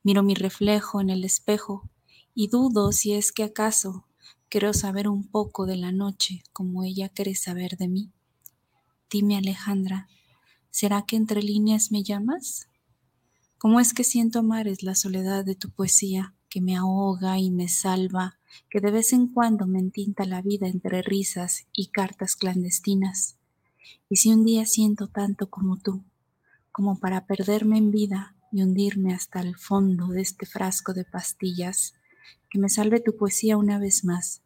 Miro mi reflejo en el espejo y dudo si es que acaso quiero saber un poco de la noche como ella quiere saber de mí. Dime, Alejandra, ¿será que entre líneas me llamas? ¿Cómo es que siento amar es la soledad de tu poesía que me ahoga y me salva, que de vez en cuando me entinta la vida entre risas y cartas clandestinas? Y si un día siento tanto como tú, como para perderme en vida y hundirme hasta el fondo de este frasco de pastillas, que me salve tu poesía una vez más,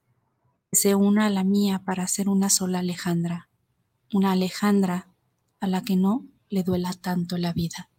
que se una a la mía para ser una sola Alejandra una Alejandra a la que no le duela tanto la vida.